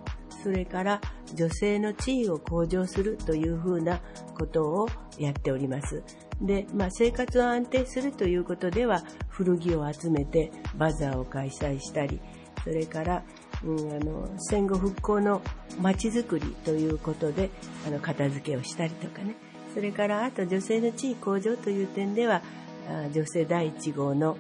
それから女性の地位を向上するというふうなことをやっております。で、まあ、生活を安定するということでは、古着を集めてバザーを開催したり、それから、うん、あの戦後復興の街づくりということであの片付けをしたりとかねそれからあと女性の地位向上という点では女性第1号の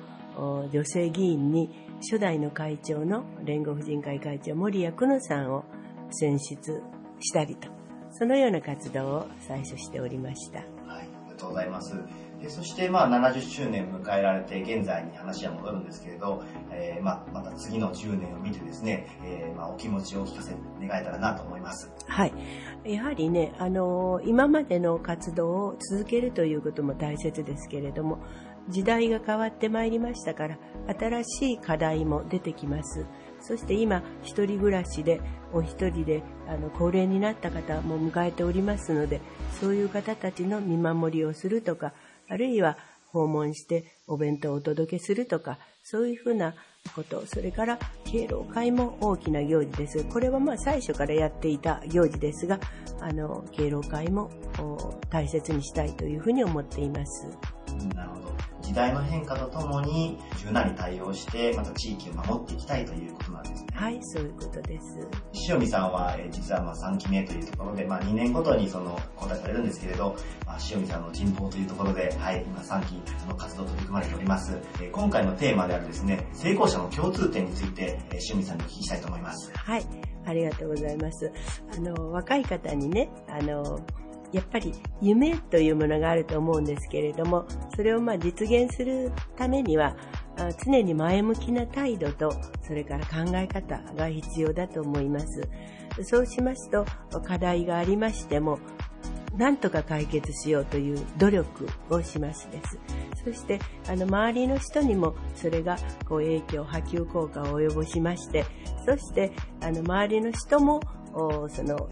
女性議員に初代の会長の連合婦人会会長森谷久野さんを選出したりとそのような活動を最初しておりました。はい、ありがとうございます。でそして、まあ、70周年迎えられて、現在に話は戻るんですけれど、えーまあ、また次の10年を見てですね、えーまあ、お気持ちをお聞かせ願えたらなと思います。はい。やはりね、あのー今までの活動を続けるということも大切ですけれども、時代が変わってまいりましたから、新しい課題も出てきます。そして今、一人暮らしで、お一人で、あの、高齢になった方も迎えておりますので、そういう方たちの見守りをするとか、あるいは訪問してお弁当をお届けするとか、そういうふうなこと、それから敬老会も大きな行事です。これはまあ最初からやっていた行事ですが、あの、敬老会も大切にしたいというふうに思っています。なるほど。時代の変化とともに、柔軟に対応して、また地域を守っていきたいということなんですね。はい、そういうことです。塩見さんは、えー実はまあ3期目というところで、まあ、2年ごとにその交代されるんですけれど、まあ、塩見さんの人望というところで、はい、今3期の活動取り組まれております。えー今回のテーマであるですね、成功者の共通点について、えー塩見さんにお聞きしたいと思います。はい、ありがとうございます。あの、若い方にね、あの、やっぱり夢というものがあると思うんですけれども、それをまあ実現するためには、常に前向きな態度と、それから考え方が必要だと思います。そうしますと、課題がありましても、なんとか解決しようという努力をしますです。そして、あの、周りの人にもそれが、こう、影響、波及効果を及ぼしまして、そして、あの、周りの人も、その、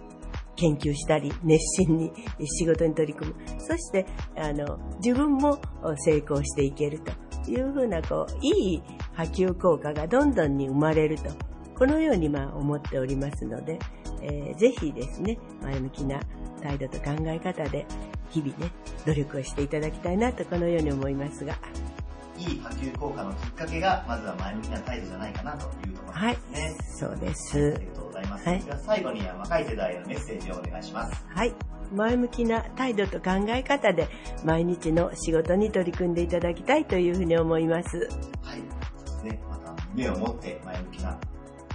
研究したり、熱心に仕事に取り組む。そして、あの、自分もお成功していけるというふうな、こう、いい波及効果がどんどんに生まれると。このように、まあ、思っておりますので、えーぜひですね、前向きな態度と考え方で、日々ね、努力をしていただきたいなと、このように思いますが。いい波及効果のきっかけが、まずは前向きな態度じゃないかなというところはいですね。、そうであすます。はいでは最後に若い世代へのメッセージをお願いします。はい。前向きな態度と考え方で毎日の仕事に取り組んでいただきたいというふうに思います。はい。そうですね。また夢を持って前向きな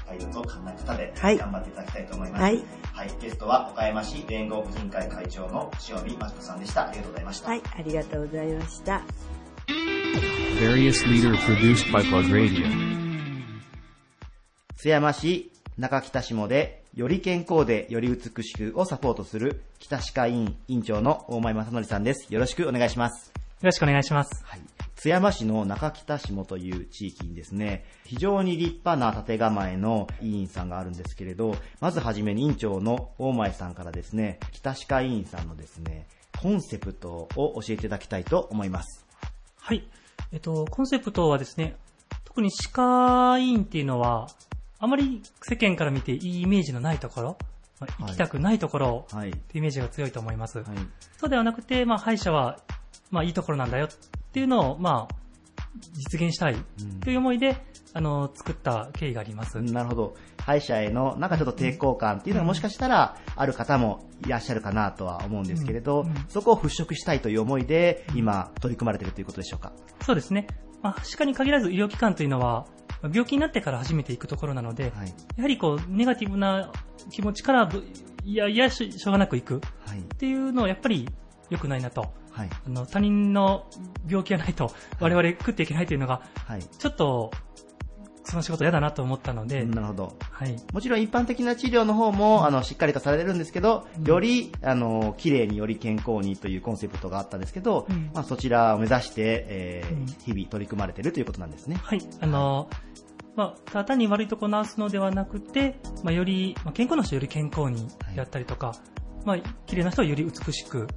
態度と考え方ではい頑張っていただきたいと思います。はい。はい。ゲストは岡山市連合婦人会会長の塩見真紀子さんでした。ありがとうございました。はい、ありがとうございました。Various leader produced by Plug Radio. 津山市中北下で、より健康でより美しくをサポートする北歯科医院院長の大前正則さんです。よろしくお願いします。よろしくお願いします。はい。津山市の中北下という地域にですね、非常に立派な建構えの委員さんがあるんですけれど、まずはじめに院長の大前さんからですね、北歯科委員さんのですね、コンセプトを教えていただきたいと思います。はい。えっと、コンセプトはですね、特に歯科医院っていうのは、あまり世間から見ていいイメージのないところ、行きたくないところはい。うイメージが強いと思います。はい。そうではなくて、まあ、歯医者は、まあ、いいところなんだよっていうのを、まあ、実現したいという思いで、あの、作った経緯があります。なるほど。歯医者へのなんかちょっと抵抗感っていうのがもしかしたらある方もいらっしゃるかなとは思うんですけれど、そこを払拭したいという思いで今取り組まれているということでしょうか？そうですね。まあ、歯科に限らず医療機関というのは、まあ病気になってから初めて行くところなので、はい。やはりこう、ネガティブな気持ちからぶ、いやいやししょうがなく行くっはい。ていうのはやっぱり良くないなと。はい。あの、他人の病気がないと我々食っていけないというのが、はい。ちょっと、その仕事嫌だなと思ったので、なるほど。はい。もちろん一般的な治療の方も、あの、しっかりとされてるんですけど、より、あの、綺麗により健康にというコンセプトがあったんですけど、うんまあ、そちらを目指して、え日々取り組まれているということなんですね。はい。あの、まあ、ただ単に悪いとこ治すのではなくて、まあ、より、まあ、健康な人をより健康にやったりとか、まあ、綺麗な人をより美しく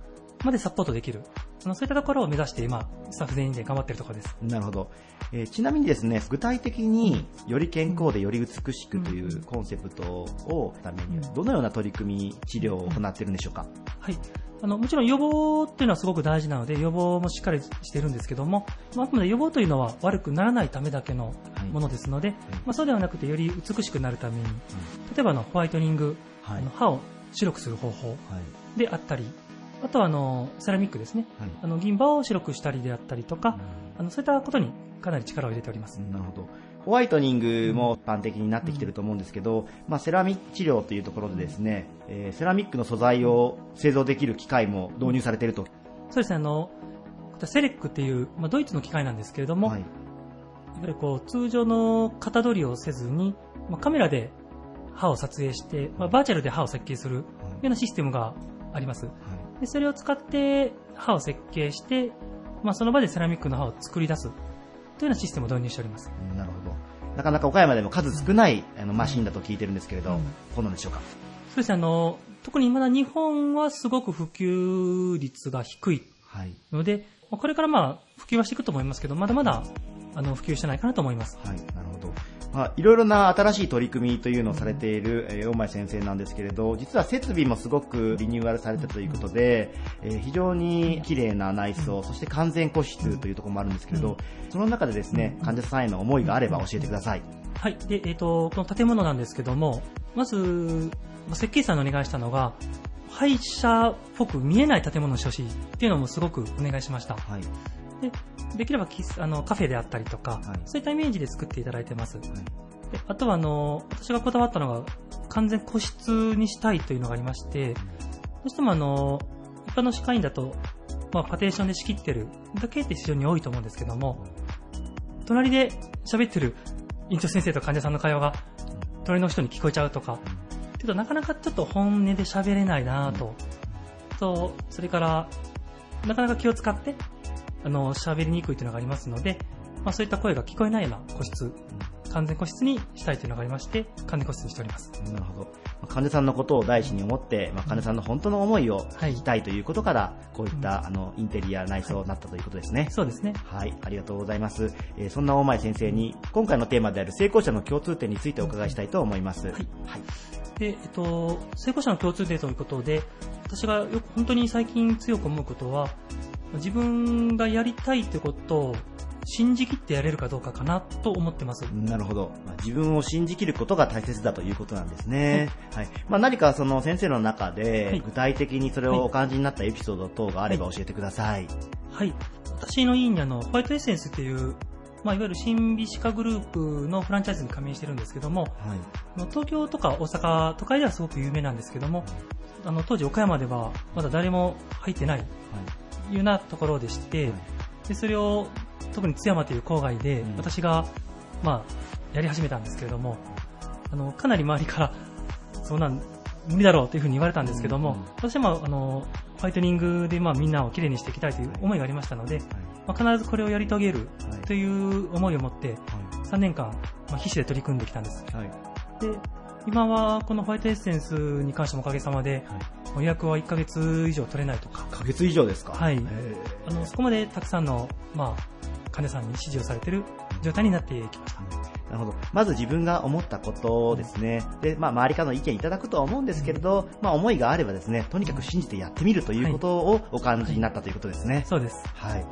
までサポートできる。あのそういったところを目指して今、スタッフ全員で頑張っているところです。なるほど。えーちなみにですね、具体的により健康でより美しくというコンセプトをために、どのような取り組み、治療を行っているんでしょうか？はい。あの、もちろん予防っていうのはすごく大事なので、予防もしっかりしてるんですけども、まあ、あくまで予防というのは悪くならないためだけのものですので、まあ、そうではなくてより美しくなるために、例えばあのホワイトニング、はいあの歯を白くする方法はい。であったり、あとはあのセラミックですね、はいあの銀歯を白くしたりであったりとか、あのそういったことにかなり力を入れております。なるほど。ホワイトニングも一般的になってきてると思うんですけど、まあ、セラミック治療というところでですね、えーセラミックの素材を製造できる機械も導入されていると。そうですね、あの、セレックっていう、まあ、ドイツの機械なんですけれども、はい。やはりこう通常の型取りをせずに、まあ、カメラで歯を撮影して、まあ、バーチャルで歯を設計するようなシステムがあります。でそれを使って歯を設計して、まあ、その場でセラミックの歯を作り出すというようなシステムを導入しております。なるほど。なかなか岡山でも数少ないあのマシンだと聞いてるんですけれど、うんこうなんでしょうか？そうですね、あの、特にまだ日本はすごく普及率が低いはい。ので、まあこれからまあ普及はしていくと思いますけど、まだまだあの普及してないかなと思います。はい、なるほど。まあ、いろいろな新しい取り組みというのをされている、えー大前先生なんですけれど、実は設備もすごくリニューアルされたということで、えー非常に綺麗な内装、そして完全個室というところもあるんですけれど、その中でですね、患者さんへの思いがあれば教えてください。はい。で、えっ、と、この建物なんですけども、まず、まあ設計士さんにお願いしたのが、歯医者っぽく見えない建物にしてほしいっていうのもすごくお願いしました。はい。で、できればキスあのカフェであったりとか、はいそういったイメージで作っていただいてます。であとは、あの、私がこだわったのが、完全個室にしたいというのがありまして、どうしてもあの、一般の歯科医院だと、まあ、パテーションで仕切ってるだけって非常に多いと思うんですけども、隣で喋ってる院長先生と患者さんの会話が、隣の人に聞こえちゃうとか、けどなかなかちょっと本音で喋れないなと。と、それから、なかなか気を使って、あの、喋りにくいというのがありますので、まあそういった声が聞こえないような個室、完全個室にしたいというのがありまして、完全個室にしております。なるほど。まあ患者さんのことを第一に思って、まあ、患者さんの本当の思いを聞きたいということから、こういった、あの、インテリア内装になったということですね。そうですね。はい、ありがとうございます。えーそんな大前先生に、今回のテーマである成功者の共通点についてお伺いしたいと思います。はい。で、えっと、成功者の共通点ということで、私がよく本当に最近強く思うことは、自分がやりたいってことを信じきってやれるかどうかかなと思ってます。なるほど。まあ自分を信じきることが大切だということなんですね。はい。まあ、何かその先生の中で、具体的にそれをお感じになったエピソード等があれば教えてください。はい。私の院にあの、ホワイトエッセンスっていう、まあ、いわゆる新美歯科グループのフランチャイズに加盟してるんですけども、あの東京とか大阪、都会ではすごく有名なんですけども、あの、当時岡山ではまだ誰も入ってない、いうようなところでして、で、それを特に津山という郊外で、私が、まあ、やり始めたんですけれども、あの、かなり周りから、そんなん、無理だろうというふうに言われたんですけども、私はまあ、あの、ホワイトニングでまあみんなをきれいにしていきたいという思いがありましたので、まあ、必ずこれをやり遂げるという思いを持って、3年間、まあ、必死で取り組んできたんです。で、今はこのホワイトエッセンスに関してもおかげさまで、予約は1ヶ月以上取れないとか。1ヶ月以上ですか？はい。あの、そこまでたくさんの、まあ、患者さんに支持をされている状態になってきました。なるほど。まず自分が思ったことですね。で、まあ、周りからの意見いただくとは思うんですけれど、まあ、思いがあればですね、とにかく信じてやってみるということをお感じになったということですね。そうです。はい。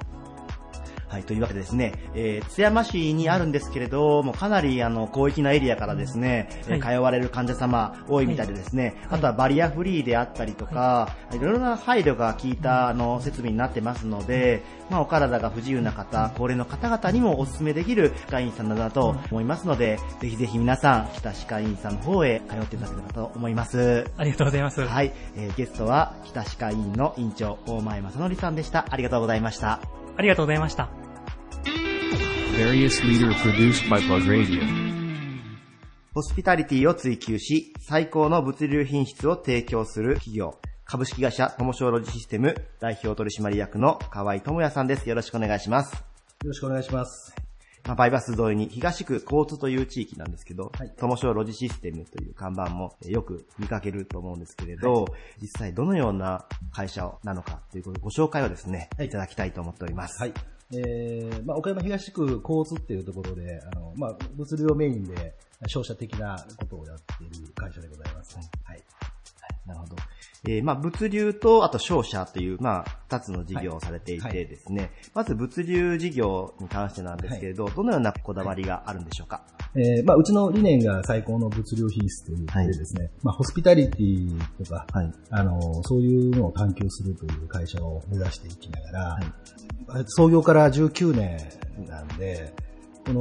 はい、というわけでですね、えー津山市にあるんですけれど、もうかなりあの広域なエリアからですね、えーはい通われる患者様多いみたいでですね、あとはバリアフリーであったりとか、い、ろいろな配慮が効いたあの設備になってますので、まあ、お体が不自由な方、高齢の方々にもお勧めできる歯科医院さんだと思いますので、ぜひぜひ皆さん、北歯科医院さんの方へ通っていただければと思います。ありがとうございます。はい、えーゲストは北歯科医院の院長、大前正則さんでした。ありがとうございました。ありがとうございました。Various leader produced by Plug Radio. ホスピタリティを追求し、最高の物流品質を提供する企業、株式会社友商ロジシステム代表取締役の河合智也さんです。よろしくお願いします。よろしくお願いします。まあ、バイパス沿いに東区交通という地域なんですけど、友商ロジシステムという看板もえーよく見かけると思うんですけれど、実際どのような会社なのかということご紹介をですね、い、ただきたいと思っております。はい。えー、まあ、岡山東区交通っていうところで、あの、まあ、物流をメインで商社的なことをやっている会社でございます。はい。なるほど。えーまあ、物流と、あと商社という、まあ、二つの事業をされていてですね、まず物流事業に関してなんですけれど、どのようなこだわりがあるんでしょうか？えーまあ、うちの理念が最高の物流品質ということでですね、まあ、ホスピタリティとか、あの、そういうのを探求するという会社を目指していきながら、創業から19年なんで、こ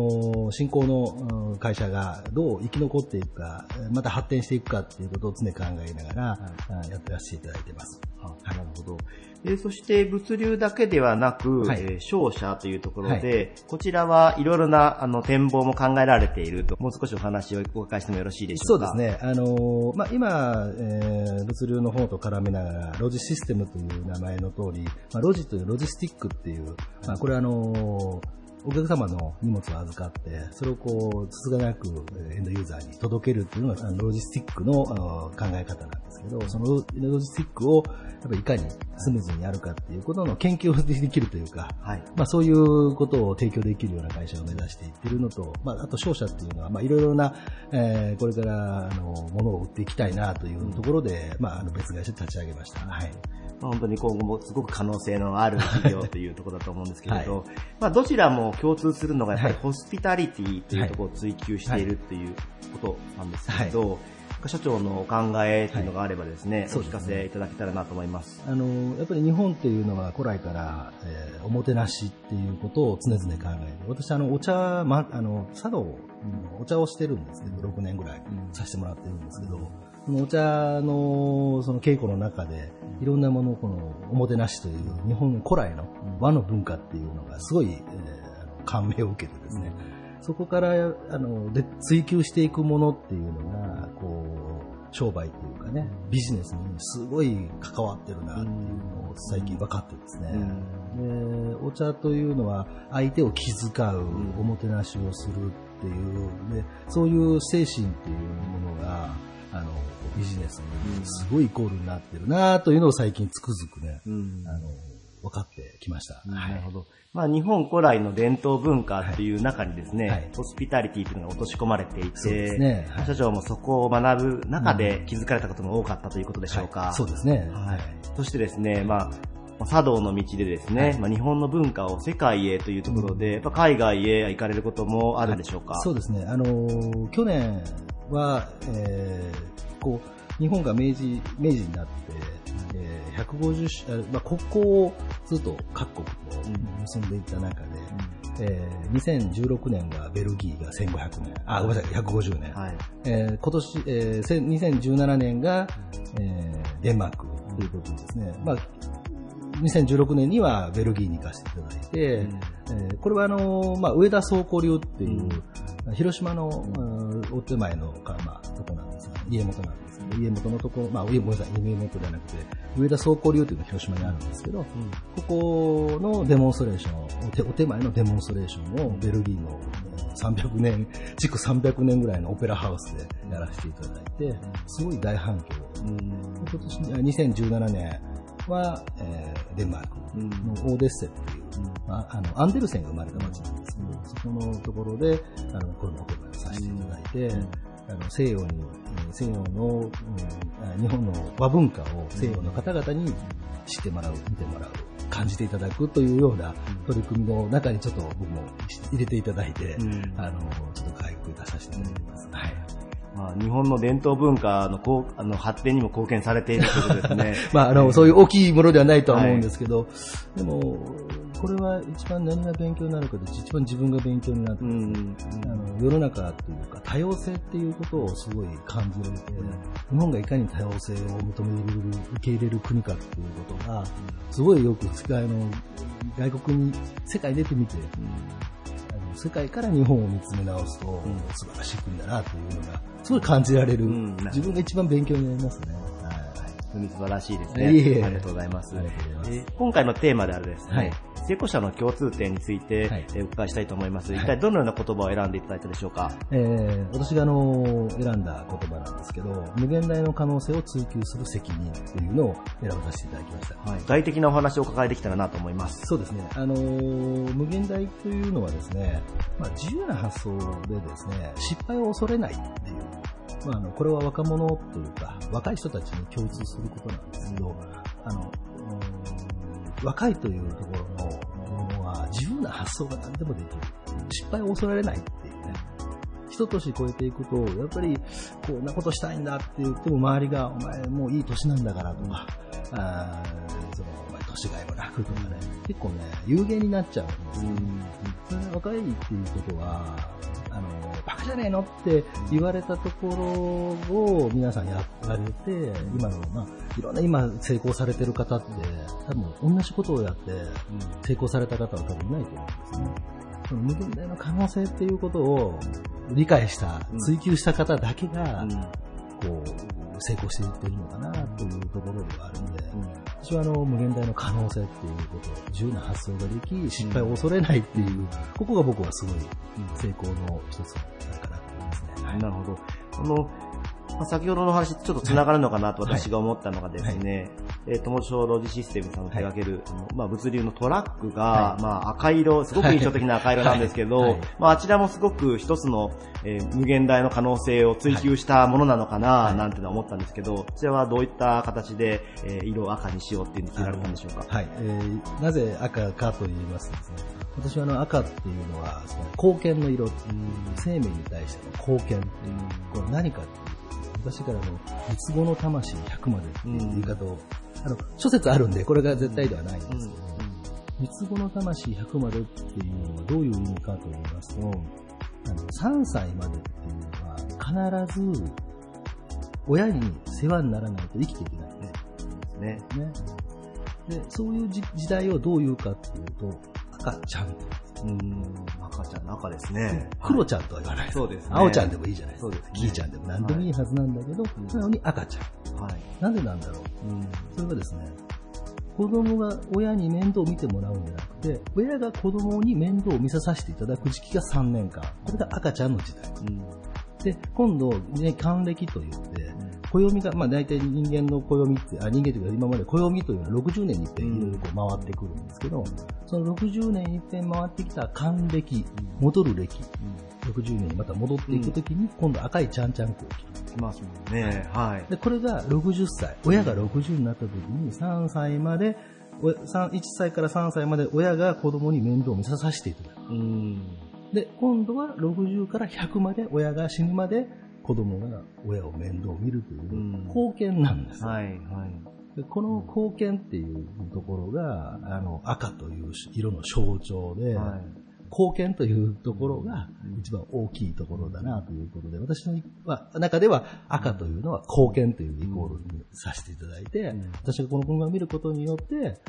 の新興のうん会社がどう生き残っていくか、また発展していくかっていうことを常に考えながら、あやってらせていただいています。なるほど。えーそして物流だけではなく、はいえー商社というところで、はいこちらはいろいろなあの展望も考えられていると、もう少しお話をお伺いしてもよろしいでしょか？そううですね。あのーまあ、今、えー物流の方と絡めながら、ロジシステムという名前の通り、まあ、ロジというロジスティックっていう、まあ、これはあのーお客様の荷物を預かって、それをこう、つつがなくえーエンドユーザーに届けるっていうのがあのロジスティックの考え方なんですけど、そのロロジスティックをやっぱりいかにスムーズにやるかっていうことの研究をできるというか、まあそういうことを提供できるような会社を目指していってるのと、まああと商社っていうのは、まあいろいろな、えーこれから、あの、ものを売っていきたいなというところで、まああの別会社立ち上げました。はい。まあ本当に今後もすごく可能性のある事業というところだと思うんですけれど、まあどちらも共通するのがやっぱりホスピタリティというところを追求しているっていうことなんですけれど、社長のお考えというのがあればですね、お聞かせいただけたらなと思います。あの、やっぱり日本っていうのは古来から、えーおもてなしっていうことを常々考えて、私あの、お茶、ま、あの、茶道、うんお茶をしてるんですけど、6年ぐらいさせてもらってるんですけど、このお茶の、その稽古の中で、いろんなものをこの、おもてなしという日本古来の和の文化っていうのがすごい、えー感銘を受けてですね、そこからあので追求していくものっていうのが、こう、商売っていうかね、ビジネスにすごい関わってるなっていうのを最近分かってですね、でお茶というのは相手を気遣う、おもてなしをするっていう、でそういう精神っていうものが、あの、ビジネスにすごいイコールになってるなというのを最近つくづくね、あの、分かってきました。なるほど。まあ、日本古来の伝統文化っていう中にですね、ホスピタリティというのが落とし込まれていて、すねはい社長もそこを学ぶ中で気づかれたことが多かったということでしょうか。そうですね。はい。そしてですね、まあ、まあ茶道の道でですね、まあ、日本の文化を世界へというところで、やっぱ海外へ行かれることもあるんでしょうか？そうですね。あのー去年は、えーこう、日本が明治、明治になって、えー150し、あまあ、国交をずっと各国と結んでいった中で、えー2016年がベルギーが1500年、あ、ごめんなさい、150年。はい。えー今年、えーせ2017年が、えーデンマークということでですね、まあ、2016年にはベルギーに行かせていただいて、えーこれはあのーまあ、上田倉庫流っていう、広島の、うんお手前のか、まあ、とこなんですが、家元なんで家元のとこ、まあ、家ごめんなさい、家元ではなくて、上田倉庫流っていうのが広島にあるんですけど、ここのデモンストレーション、お手お手前のデモンストレーションをベルギーの300年、築300年ぐらいのオペラハウスでやらせていただいて、すごい大反響。今年、あ2017年は、えーデンマークのオーデッセっていう、まあ、あの、アンデルセンが生まれた街なんですけど、そこのところで、あの、これのオペラをさせていただいて、あの西洋に、えー西洋の、うんあ日本の和文化を西洋の方々に知ってもらう、見てもらう、感じていただくというような取り組みの中にちょっと僕も入れていただいて、あの、ちょっと回復出させていただいてます。はい。まあ、日本の伝統文化のこうあの発展にも貢献されているということですね。まあ、あの、そういう大きいものではないとは思うんですけど、でも、これは一番何が勉強になるかで、一番自分が勉強になってます、あの世の中というか多様性っていうことをすごい感じられて、日本がいかに多様性を認める、受け入れる国かっていうことが、すごいよく世界の、外国に、世界出てみて、あの世界から日本を見つめ直すと、素晴らしい国だなというのが、すごい感じられる、自分が一番勉強になりますね。本当に素晴らしいですね。いえいえありがとうございます。今回のテーマであるですね、はい成功者の共通点について、えーお伺いしたいと思います。一体どのような言葉を選んでいただいたでしょうか、えー私があの選んだ言葉なんですけど、無限大の可能性を追求する責任というのを選ばさせていただきました。はい、具体的なお話をお伺いできたらなと思います。そうですね。あのー無限大というのはですね、まあ、自由な発想でですね、失敗を恐れないっていう、まあ、あの、これは若者というか、若い人たちに共通することなんですけど、あの、うん若いというところのものは自由な発想が何でもできる。失敗を恐れないっていうね。一年超えていくと、やっぱり、こんなことしたいんだって言っても周りが、お前もういい年なんだからとか、あーその、お前年がいもなくとかね、結構ね、有限になっちゃうんですよ。それで若いっていうことは、あの、バカじゃねえのって言われたところを皆さんやられて、今の、まあ、いろんな今成功されてる方って、多分同じことをやって成功された方は多分いないと思うんですね。その無限大の可能性っていうことを理解した、追求した方だけが、こう、成功していってるのかなというところではあるんで、私はあの、無限大の可能性っていうこと、自由な発想ができ、失敗を恐れないっていう、ここが僕はすごい成功の一つだかなと思いますね。はいなるほど。あの、まあ先ほどの話とちょっと繋がるのかなと私が思ったのがですね、えー、友達ロジシステムさんの手掛ける、あのまあ、物流のトラックが、はい。まあ、赤色、すごく印象的な赤色なんですけど、はい。はい。まあ、あちらもすごく一つの、えー無限大の可能性を追求したものなのかな、なんてのは思ったんですけど、こちらはどういった形で、えー色を赤にしようっていうのを決められたんでしょうか？はい、えーなぜ赤かと言いますとですね、私はあの赤っていうのは、その貢献の色、生命に対しての貢献っていう、これ何かっていう、昔からの三つ子の魂100までっていう言い方を、あの、諸説あるん。で、これが絶対ではないん。ですけど、三つ子の魂100までっていうのはどういう意味かと言いますと、あの、3歳までっていうのは必ず親に世話にならないと生きていけないね。ね。ね。で、そういう時代をどう言うかっていうと、赤ちゃんって赤ちゃんの赤ですね。黒ちゃんとは言わない。そうですね。青ちゃんでもいいじゃないですか。そうですね。キーちゃんでも何でもいいはずなんだけど、なのに赤ちゃん。はい。なんでなんだろう。それはですね、子供が親に面倒を見てもらうんじゃなくて、親が子供に面倒を見させていただく時期が3年間。これが赤ちゃんの時代。で、今度、ね、還暦と言って、暦が、まあ大体人間の暦って、あ、人間というか今まで暦というのは60年に一遍いろいろこう回ってくるんですけど、その60年に一遍回ってきた還暦、戻る暦、60年にまた戻っていくときに、今度赤いちゃんちゃんこを着る。きますもんね。はい。で、これが60歳。親が60になった時に3歳まで、お3 1歳から3歳まで親が子供に面倒を見させていただく。で、今度は60から100まで親が死ぬまで子供が親を面倒を見るという貢献なんですよ。はい、はい。でこの貢献っていうところが、あの、赤という色の象徴で、貢献というところが一番大きいところだなということで、私の中では赤というのは貢献というイコールにさせていただいて、私がこの文化を見ることによって、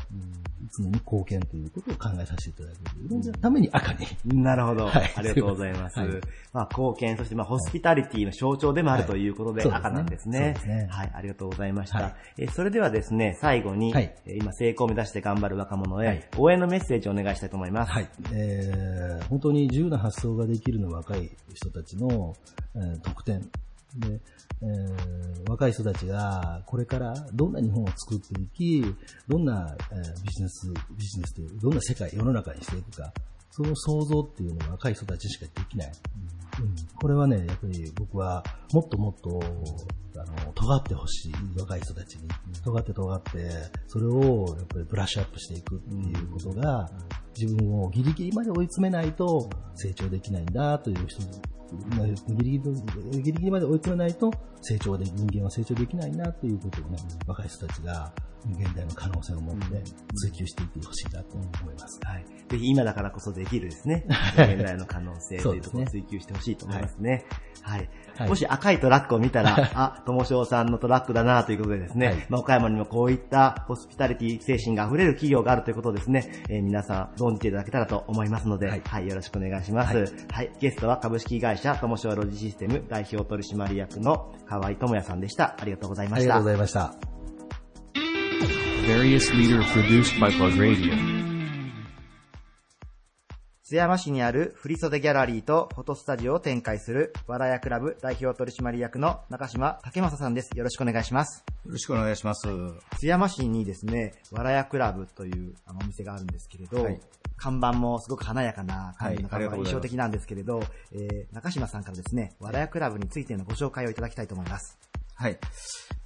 常に貢献ということを考えさせていただくというために赤に。なるほど。はいありがとうございます。はいまあ、貢献、そしてまあ、ホスピタリティの象徴でもあるということで、はい赤なんですそうねですね。はい、ありがとうございました。はいえーそれではですね、最後に、今、成功を目指して頑張る若者へ、はい応援のメッセージをお願いしたいと思います。はい。えー本当に自由な発想ができるの若い人たちの、えー特典。で、えー若い人たちがこれからどんな日本を作っていき、どんな、えービジネス、ビジネスという、どんな世界、世の中にしていくか、その想像っていうのは若い人たちしかできない。うんこれはね、やっぱり僕はもっともっと、あの、尖ってほしい、若い人たちに。尖って尖って、それをやっぱりブラッシュアップしていくっていうことが、自分をギリギリまで追い詰めないと成長できないんだという人、まあギリギリギリギリまで追い詰めないと成長で、人間は成長できないなということをね、若い人たちが現代の可能性を持って追求していってほしいなと思います。はい。ぜひ今だからこそできるですね。現代の可能性というところを追求してほしいと思いますね。はい。はいもし赤いトラックを見たら、あ、友翔さんのトラックだなということでですね、はいまあ、岡山にもこういったホスピタリティ精神が溢れる企業があるということをですね、えー皆さん存じていただけたらと思いますので、は、はいいよろしくお願いします。はい、ゲストは株式会社友翔ロジシステム代表取締役の河合智也さんでした。ありがとうございましたありがとうご。ざいました。津山市にある振袖ギャラリーとフォトスタジオを展開する、わらやクラブ代表取締役の中島武正さんです。よろしくお願いします。よろしくお願いします。津山市にですね、わらやクラブというあのお店があるんですけれど、はい看板もすごく華やかな感じの看板が印はいありがとうございます象的なんですけれど、えー中島さんからですね、わらやクラブについてのご紹介をいただきたいと思います。はい。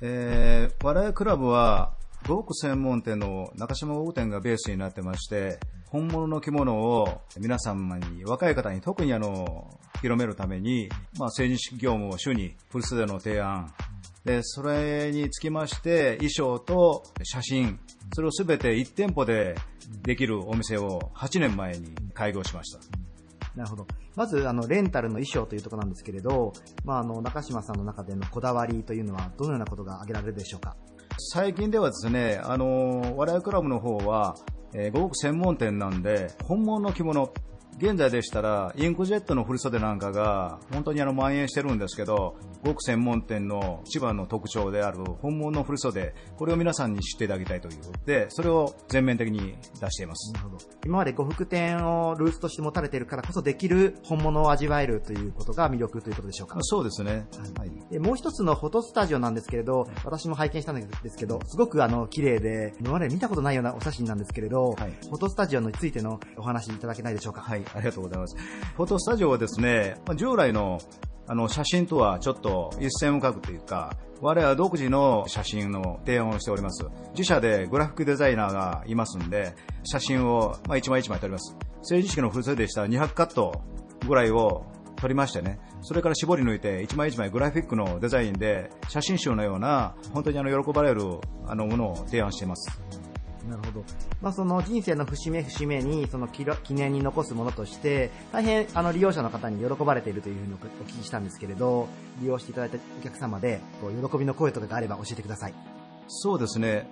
えー、笑いクラブは、呉服専門店の中島呉店がベースになってまして、本物の着物を皆様に、若い方に特にあの、広めるために、まあ、政治業務を主にフルスでの提案。で、それにつきまして、衣装と写真、それをすべて1店舗でできるお店を8年前に開業しました。なるほど。まず、あの、レンタルの衣装というところなんですけれど、まあ、あの、中島さんの中でのこだわりというのは、どのようなことが挙げられるでしょうか？最近ではですね、あの、笑いクラブの方は、えー、呉服専門店なんで、本物の着物、現在でしたら、インクジェットの振袖なんかが、本当にあの、蔓延してるんですけど、呉服専門店の一番の特徴である本物の振袖、これを皆さんに知っていただきたいということで、それを全面的に出しています。なるほど。今まで呉服店をルーツとして持たれているからこそできる本物を味わえるということが魅力ということでしょうか？そうですね。はい。でもう一つのフォトスタジオなんですけれど、私も拝見したんですけど、すごくあの、綺麗で、今まで見たことないようなお写真なんですけれど、はいフォトスタジオについてのお話いただけないでしょうか？はい、ありがとうございます。フォトスタジオはですね、従来のあの写真とはちょっと一線を画くというか、我々は独自の写真の提案をしております。自社でグラフィックデザイナーがいますんで、写真をまあ一枚一枚撮ります。政治式のフルセでしたら200カットぐらいを撮りましてね、それから絞り抜いて一枚一枚グラフィックのデザインで写真集のような本当にあの喜ばれるあのものを提案しています。なるほど。まあ、その人生の節目節目に、その記念に残すものとして、大変あの利用者の方に喜ばれているというふうにお聞きしたんですけれど、利用していただいたお客様で、喜びの声とかがあれば教えてください。そうですね。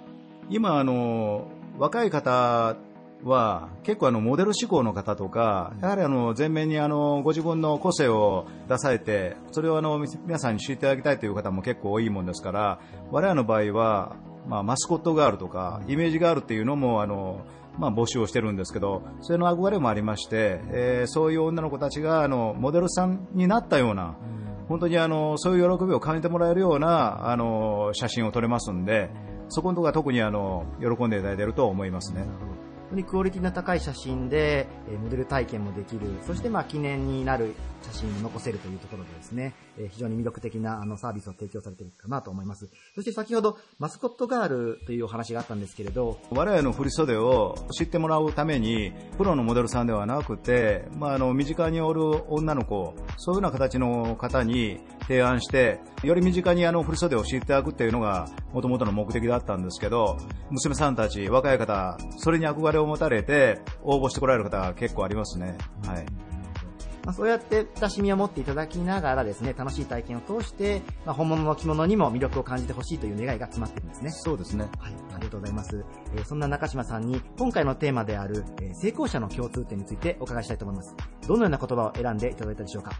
今、あの、若い方は結構あのモデル志向の方とか、やはりあの前面にあのご自分の個性を出されて、それをあの皆さんに知っていただきたいという方も結構多いもんですから、我々の場合は、まあ、マスコットガールとかイメージガールっていうのもあのまあ、募集をしてるんですけど、それの憧れもありまして、えー、そういう女の子たちがあのモデルさんになったような、本当にあのそういう喜びを感じてもらえるようなあの写真を撮れますんで、そこのところが特にあの喜んでいただいていると思いますね。当にクオリティの高い写真で、えモデル体験もできる、そしてまあ記念になる写真を残せるというところでですね、え非常に魅力的なあのサービスを提供されているかなと思います。そして先ほどマスコットガールというお話があったんですけれど、我々の振袖を知ってもらうために、プロのモデルさんではなくて、まあ、あの身近におる女の子、そういうような形の方に提案して、より身近にあの振袖を知っていただくっていうのが元々の目的だったんですけど、娘さんたち、若い方、それに憧れを持たれて応募してこられる方が結構ありますね。はい。まあ、そうやって親しみを持っていただきながらですね、楽しい体験を通して、まあ、本物の着物にも魅力を感じてほしいという願いが詰まってるんですね。そうですね。はい、ありがとうございます。えー、そんな中島さんに、今回のテーマである、えー、成功者の共通点についてお伺いしたいと思います。どのような言葉を選んでいただいたでしょうか？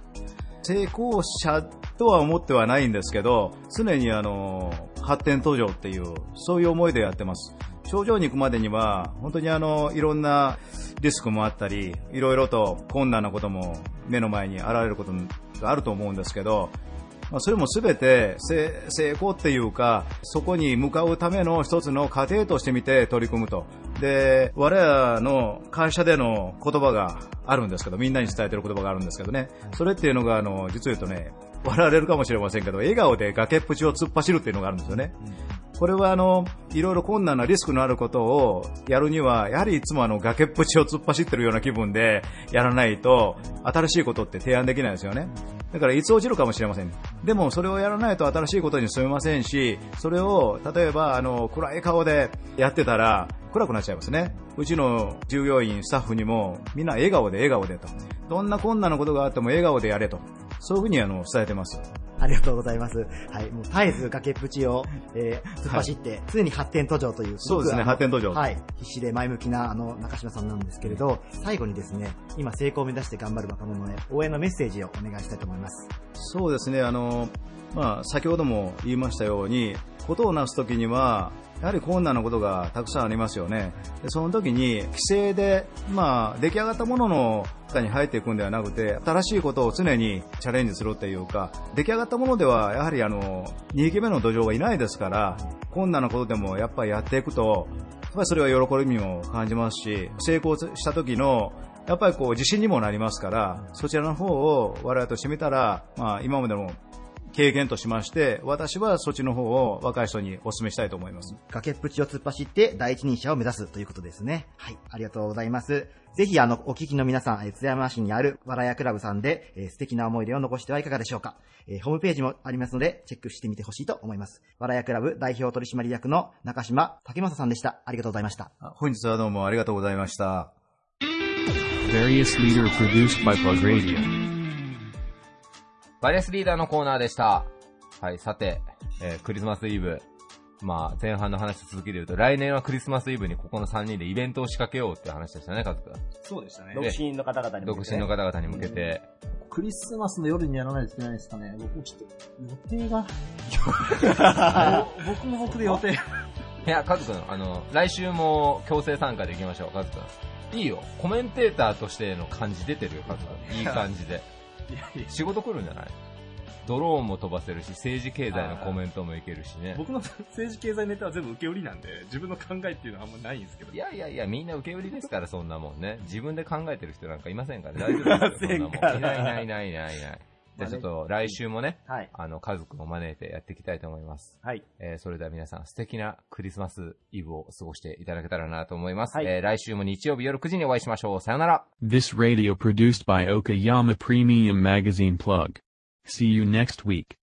成功者とは思ってはないんですけど、常にあの、発展途上っていう、そういう思いでやってます。頂上に行くまでには、本当にあの、いろんなリスクもあったり、いろいろと困難なことも目の前に現れることがあると思うんですけど、まあ、それも全て成功っていうか、そこに向かうための一つの過程としてみて取り組むと。で、我らの会社での言葉があるんですけど、みんなに伝えてる言葉があるんですけどね。それっていうのが、あの、実を言うとね、笑われるかもしれませんけど、笑顔で崖っぷちを突っ走るっていうのがあるんですよね。これはあの、いろいろ困難なリスクのあることをやるには、やはりいつもあの崖っぷちを突っ走ってるような気分でやらないと、新しいことって提案できないですよね。だからいつ落ちるかもしれません。でもそれをやらないと新しいことに進めませんし、それを例えばあの暗い顔でやってたら暗くなっちゃいますね。うちの従業員、スタッフにもみんな笑顔で笑顔でと。どんな困難なことがあっても笑顔でやれと。そういうふうにあの伝えてます。ありがとうございます。はい、もう絶えず崖っぷちを、えー、突っ走って、はい、常に発展途上という、そうですね、発展途上。はい、必死で前向きな、あの、中島さんなんですけれど、最後にですね、今成功を目指して頑張る若者へ、応援のメッセージをお願いしたいと思います。そうですね、あの、まあ、先ほども言いましたように、ことをなすときには、やはり困難なことがたくさんありますよね。でその時に、規制で、まあ、出来上がったものの中に入っていくんではなくて、新しいことを常にチャレンジするっていうか、出来上がったものでは、やはりあの、2匹目の土壌がいないですから、困難なことでもやっぱりやっていくと、やっぱりそれは喜びも感じますし、成功した時のやっぱりこう自信にもなりますから、そちらの方を我々としてみたら、まあ今までの経験としまして、私はそっちの方を若い人にお勧めしたいと思います。崖っぷちを突っ走って第一人者を目指すということですね。はい、ありがとうございます。ぜひあの、お聞きの皆さん、津山市にある笑屋クラブさんで、えー、素敵な思い出を残してはいかがでしょうか。えー、ホームページもありますので、チェックしてみてほしいと思います。笑屋クラブ代表取締役の中島竹正さんでした。ありがとうございました。本日はどうもありがとうございました。バリアスリーダーのコーナーでした。はい、さて、えー、クリスマスイブ。まあ、前半の話続きで言うと、来年はクリスマスイブにここの3人でイベントを仕掛けようって話でしたね、カズくん。そうでしたね。独身の方々に向けて、独身の方々に向けて、クリスマスの夜にやらないといけないですかね。僕もちょっと、予定が。僕も僕で予定。いや、カズくん、あの、来週も強制参加でいきましょう、カズくん。いいよ。コメンテーターとしての感じ出てるよ、カズくん。いい感じで。仕事来るんじゃない？ドローンも飛ばせるし、政治経済のコメントもいけるしね。僕の 政治経済ネタは全部受け売りなんで、自分の考えっていうのはあんまないんですけど。いやいやいや、みんな受け売りですから、そんなもんね。自分で考えてる人なんかいませんから、大丈夫ですよ、そんなもん。いないいないいないいないいない。じゃあちょっと来週もね、はい、あの、家族を招いてやっていきたいと思います。はい。えー、それでは皆さん素敵なクリスマスイブを過ごしていただけたらなと思います。はい、えー、来週も日曜日夜9時にお会いしましょう。さよなら。This radio produced by Okayama Premium Magazine Plug. See you next week.